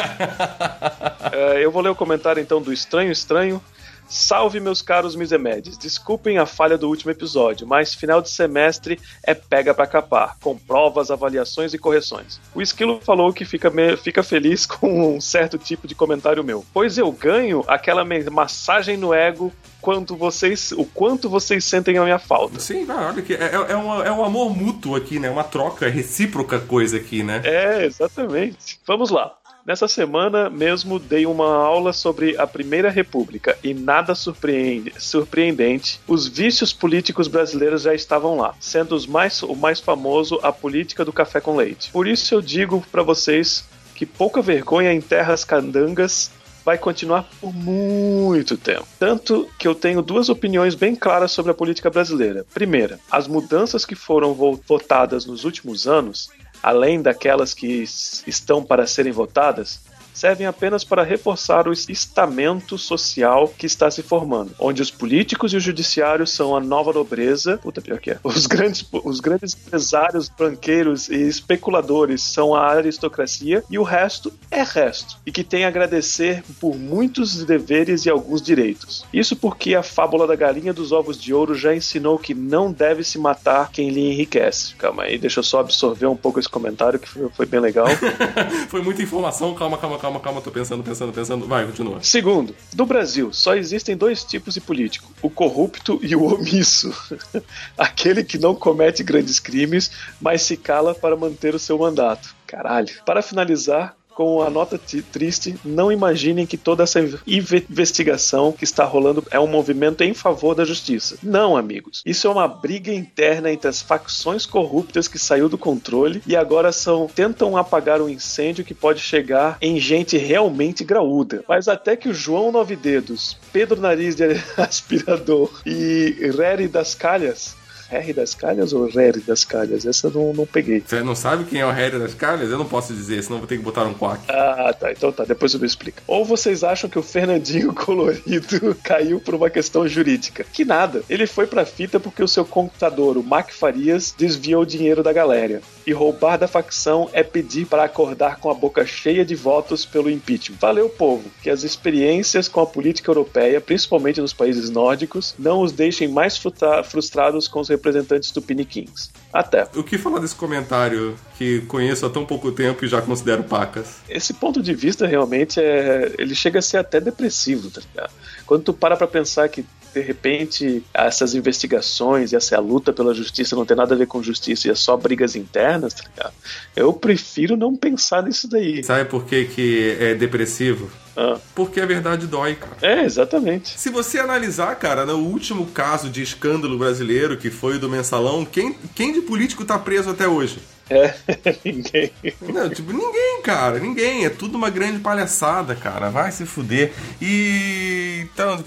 É, eu vou ler o comentário então do Estranho Estranho. Salve, meus caros Misemedes. Desculpem a falha do último episódio, mas final de semestre é pega pra capar, com provas, avaliações e correções. O Esquilo falou que fica, me- fica feliz com um certo tipo de comentário meu, pois eu ganho aquela massagem no ego quanto vocês, o quanto vocês sentem a minha falta. Sim, olha que é, é, é um, é um amor mútuo aqui, né? Uma troca recíproca coisa aqui, né? É, exatamente. Vamos lá. Nessa semana mesmo dei uma aula sobre a Primeira República e nada surpreende- surpreendente, os vícios políticos brasileiros já estavam lá, sendo os mais, o mais famoso a política do café com leite. Por isso eu digo para vocês que pouca vergonha em terras candangas vai continuar por muito tempo. Tanto que eu tenho duas opiniões bem claras sobre a política brasileira. Primeira, as mudanças que foram vo- votadas nos últimos anos, além daquelas que estão para serem votadas, servem apenas para reforçar o estamento social que está se formando, onde os políticos e o judiciário são a nova nobreza, puta pior que é, os grandes, os grandes empresários, banqueiros e especuladores são a aristocracia e o resto é resto, e que tem a agradecer por muitos deveres e alguns direitos. Isso porque a fábula da galinha dos ovos de ouro já ensinou que não deve se matar quem lhe enriquece. Calma aí, deixa eu só absorver um pouco esse comentário que foi, foi bem legal. Foi muita informação. Calma, calma, calma, calma. Tô pensando, pensando, pensando. Vai, continua. Segundo, no Brasil só existem dois tipos de político: o corrupto e o omisso. Aquele que não comete grandes crimes, mas se cala para manter o seu mandato. Caralho. Para finalizar, com a nota triste, não imaginem que toda essa inve- investigação que está rolando é um movimento em favor da justiça. Não, amigos. Isso é uma briga interna entre as facções corruptas que saiu do controle e agora são tentam apagar um incêndio que pode chegar em gente realmente graúda. Mas até que o João Nove Dedos, Pedro Nariz de Aspirador e Reri das Calhas Harry das Calhas ou Reri das Calhas? Essa eu não, não peguei. Você não sabe quem é o Harry das Calhas? Eu não posso dizer, senão vou ter que botar um quack. Ah, tá. Então tá, depois eu me explico. Ou vocês acham que o Fernandinho Colorido caiu por uma questão jurídica? Que nada. Ele foi pra fita porque o seu computador, o Mac Farias, desviou o dinheiro da galera. E roubar da facção é pedir para acordar com a boca cheia de votos pelo impeachment. Valeu, povo. Que as experiências com a política europeia, principalmente nos países nórdicos, não os deixem mais frustrados com os representantes do Piniquins. Até. O que falar desse comentário que conheço há tão pouco tempo e já considero pacas? esse ponto de vista realmente é. Ele chega a ser até depressivo, tá ligado? Quando tu para pra pensar que. De repente, essas investigações e essa luta pela justiça não tem nada a ver com justiça e é só brigas internas, tá ligado? Eu prefiro não pensar nisso daí. Sabe por que, que é depressivo? Ah, Porque a verdade dói, cara. é, exatamente. Se você analisar, cara, no último caso de escândalo brasileiro, que foi o do mensalão, quem, quem de político tá preso até hoje? É, ninguém. Não, tipo, ninguém, cara, ninguém. É tudo uma grande palhaçada, cara. Vai se fuder. E. Então,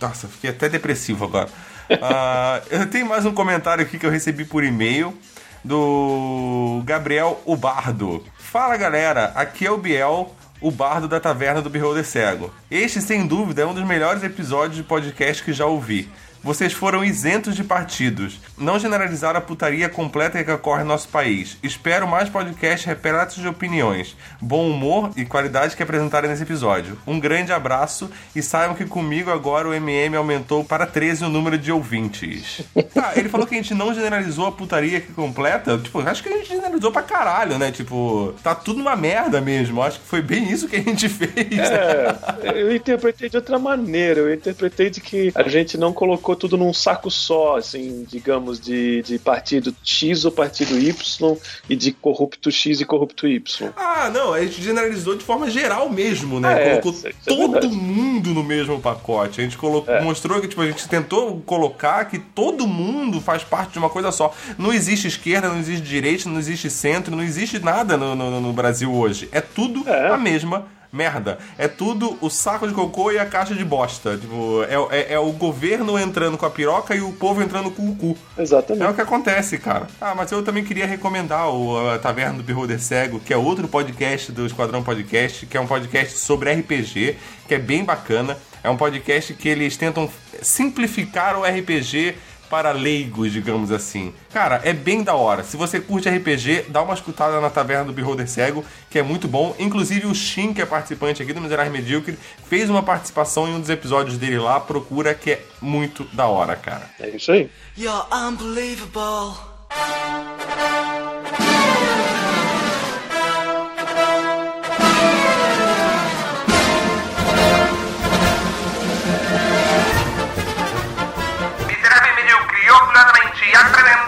nossa, fiquei até depressivo agora. Ah, eu tenho mais um comentário aqui que eu recebi por e-mail do Gabriel Ubardo. Fala galera, aqui é o Biel, o bardo da taverna do Beholder Cego. Este, sem dúvida, é um dos melhores episódios de podcast que já ouvi. Vocês foram isentos de partidos. Não generalizaram a putaria completa que ocorre no nosso país. Espero mais podcasts repletos de opiniões, bom humor e qualidade que apresentaram nesse episódio. Um grande abraço e saibam que comigo agora o MM aumentou para 13 o número de ouvintes. Tá, ele falou que a gente não generalizou a putaria que completa. Tipo, acho que a gente generalizou pra caralho, né? Tipo, tá tudo uma merda mesmo. Acho que foi bem isso que a gente fez. É, eu interpretei de outra maneira. Eu interpretei de que a gente não colocou tudo num saco só, assim, digamos, de, de partido X ou partido Y e de corrupto X e corrupto Y. Ah, não, a gente generalizou de forma geral mesmo, né? Ah, é, colocou é todo verdade. mundo no mesmo pacote. A gente colocou, É. mostrou que tipo, a gente tentou colocar que todo mundo faz parte de uma coisa só. Não existe esquerda, não existe direita, não existe centro, não existe nada no, no- no Brasil hoje. É tudo É. a mesma merda. É tudo o saco de cocô e a caixa de bosta. Tipo, é, é, é o governo entrando com a piroca e o povo entrando com o cu. Exatamente. É o que acontece, cara. Ah, mas eu também queria recomendar o a Taverna do Beholder Cego, que é outro podcast do Esquadrão Podcast, que é um podcast sobre RPG, que é bem bacana. É um podcast que eles tentam simplificar o RPG para leigos, digamos assim. Cara, é bem da hora. Se você curte RPG, dá uma escutada na Taverna do Beholder Cego, que é muito bom. Inclusive o Shin, que é participante aqui do Miserável Medíocre, fez uma participação em um dos episódios dele lá. Procura, que é muito da hora, cara. É isso aí. You're unbelievable.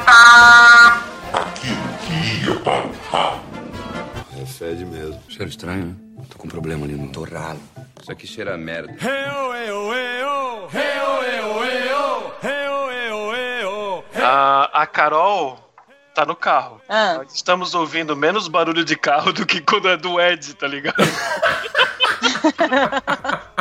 Apresenta... É fede mesmo. Cheiro estranho, né? Tô com um problema ali no torralo. Isso aqui cheira a merda. A, a Carol tá no carro. Ah. Nós estamos ouvindo menos barulho de carro do que quando é do Ed, tá ligado?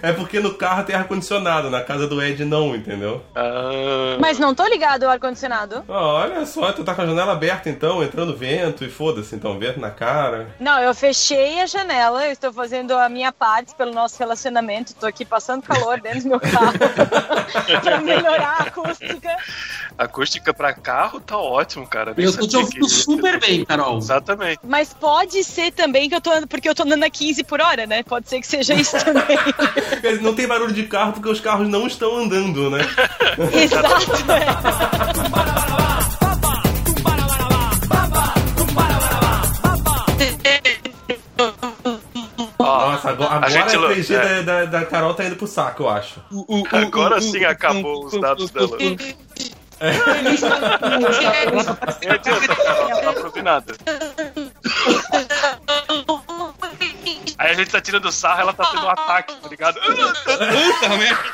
É porque no carro tem ar-condicionado, na casa do Ed não, entendeu? Ah, Mas não tô ligado ao ar-condicionado. Ah, olha só, tu tá com a janela aberta então, entrando vento e foda-se, então, vento na cara. Não, eu fechei a janela, eu estou fazendo a minha parte pelo nosso relacionamento, tô aqui passando calor dentro do meu carro pra melhorar a acústica. acústica pra carro tá ótimo, cara. Nem Eu tô te ouvindo super bem, Carol. Exatamente. Mas pode ser também que eu tô andando, porque eu tô andando a 15 por hora, né? Pode ser que seja isso também. Não tem barulho de carro porque os carros não estão andando, né? Exato. Nossa, agora, agora gente a lo- 3G é. Da, da, da Carol tá indo pro saco, eu acho. Agora sim acabou os dados dela. Nem adianta, Carol, não dá pra ouvir nada. Aí a gente tá tirando sarro, ela tá tendo um ataque, tá ligado? Puta merda.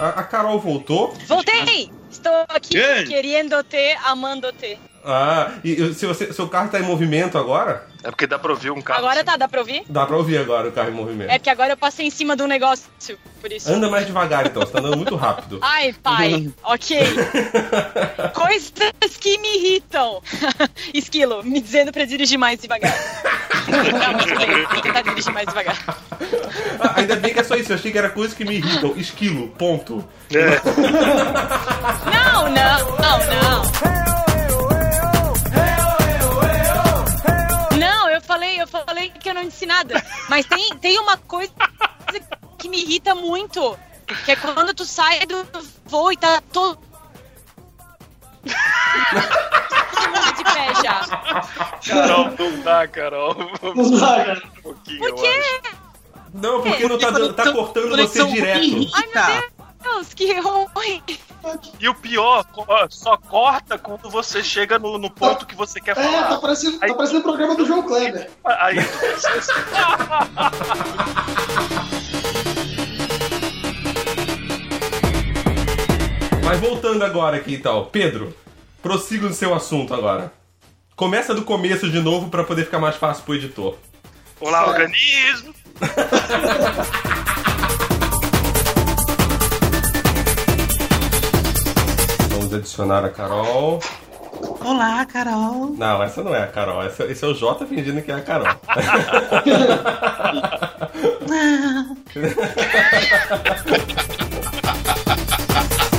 A, a Carol voltou. Voltei! Estou aqui Ei. querendo-te, amando-te. Ah, e e se você, seu carro tá em movimento agora? É porque dá pra ouvir um carro. Agora tá, dá pra ouvir? Dá pra ouvir agora o carro em movimento. É porque agora eu passei em cima de um negócio, por isso. Anda mais devagar então, você tá andando muito rápido. Ai, pai, ok. Coisas que me irritam. Esquilo, me dizendo pra dirigir mais devagar. Não, mas bem, vou tentar dirigir mais devagar. Ah, ainda bem que é só isso, eu achei que era coisa que me irritam. Esquilo, ponto. Não, não, não, não. Não, falei, eu falei que eu não disse nada. Mas tem, tem uma coisa que me irrita muito. Que é quando tu sai do voo e tá todo. de pé já. Carol, não dá, Carol. Não dá, cara. Um Por quê? Não, porque não tá, tá cortando você direto. Ai, meu Deus, que ruim. E o pior, só corta quando você chega no, no ponto que você quer É, tá falar. parecendo, tá parecendo o programa do João Kleber. Aí, Mas voltando agora aqui e tal. Pedro, prossiga no seu assunto agora. Começa do começo de novo pra poder ficar mais fácil pro editor. Olá, organismo. Vamos adicionar a Carol. Olá, Carol. Não, essa não é a Carol. Esse, esse é o Jota fingindo que é a Carol.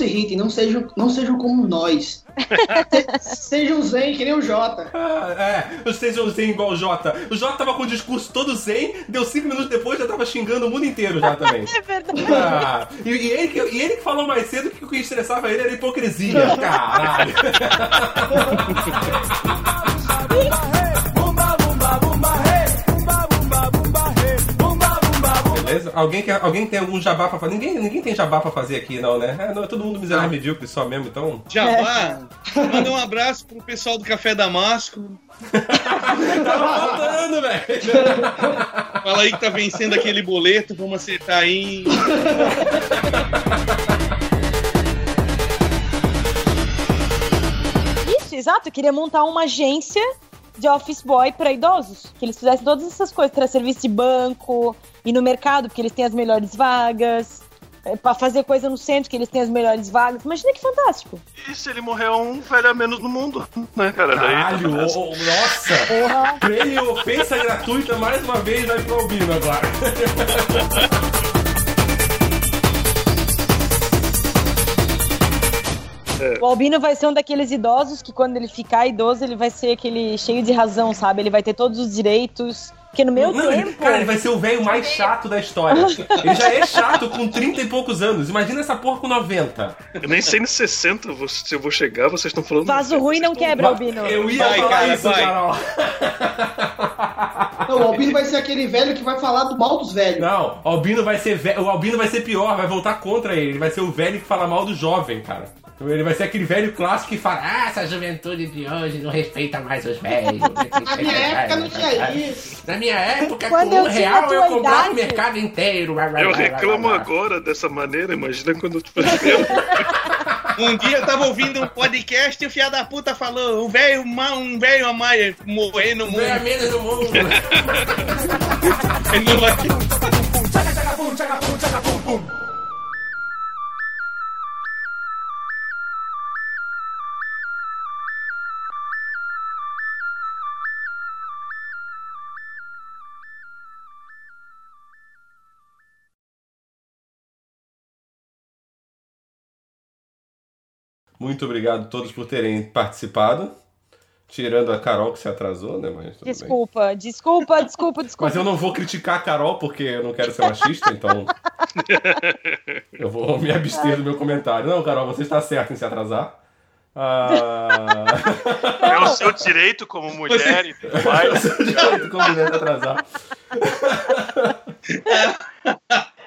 se irritem, não sejam, não sejam como nós. Se- sejam zen, que nem o Jota. Ah, é, não sejam zen igual o Jota. O Jota tava com o discurso todo zen, deu cinco minutos depois já tava xingando o mundo inteiro já também. É verdade. Ah, e, e ele, que- e ele que falou mais cedo que o que estressava ele era hipocrisia. Caralho. Alguém, quer, alguém tem algum jabá pra fazer? Ninguém, ninguém tem jabá pra fazer aqui, não, né? É, não, é todo mundo miserável ah. medíocre só mesmo, então. Jabá? Manda um abraço pro pessoal do Café Damasco. tá faltando, velho. Fala aí que tá vencendo aquele boleto, vamos acertar aí. Isso, exato. Eu queria montar uma agência de office boy para idosos. Que eles fizessem todas essas coisas, para serviço de banco, e no mercado, porque eles têm as melhores vagas. É, pra fazer coisa no centro, que eles têm as melhores vagas. Imagina que fantástico. E se ele morrer um velho a menos no mundo, né, cara? Daí- Caralho, ô, ô, nossa! Prêmio ofensa gratuita mais uma vez vai pro Albino agora. O Albino vai ser um daqueles idosos que quando ele ficar idoso, ele vai ser aquele cheio de razão, sabe? Ele vai ter todos os direitos. Porque no meu tempo. cara, ele vai ser o velho mais chato da história. Ele já é chato com 30 e poucos anos. Imagina essa porra com 90. Eu nem sei nos 60 vou- se eu vou chegar, vocês estão falando. Vaso ruim não quebra, Albino. Eu ia Vai, falar cara, isso, vai. Carol. Não, o Albino vai ser aquele velho que vai falar do mal dos velhos. Não, o Albino vai ser ve- o Albino vai ser pior, vai voltar contra ele. Ele vai ser o velho que fala mal do jovem, cara. Ele vai ser aquele velho clássico que fala: Ah, essa juventude de hoje não respeita mais os velhos. Na minha época não tinha isso. Na minha época, Quando com um real a eu comprava idade- o mercado inteiro. Eu reclamo agora dessa maneira, imagina quando eu tiver Um dia eu tava ouvindo um podcast e o filho da puta falou: um velho um velho a mais morrer no mundo. Ganha menos no mundo. Ele não vai- Muito obrigado a todos por terem participado. Tirando a Carol que se atrasou, né? Mas bem. Desculpa, desculpa, desculpa, desculpa. Mas eu não vou criticar a Carol porque eu não quero ser machista, então. eu vou me abster do meu comentário. Não, Carol, você está certa em se atrasar. Ah... É o seu direito como mulher e tudo É o mais. seu direito como mulher de atrasar.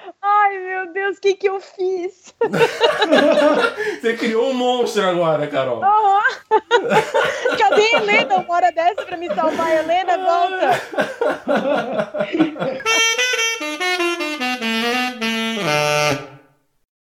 Ai, meu Deus, o que, que eu fiz? Você criou um monstro agora, Carol. Uhum. Cadê a Helena? Uma hora dessa pra me salvar. Helena, volta.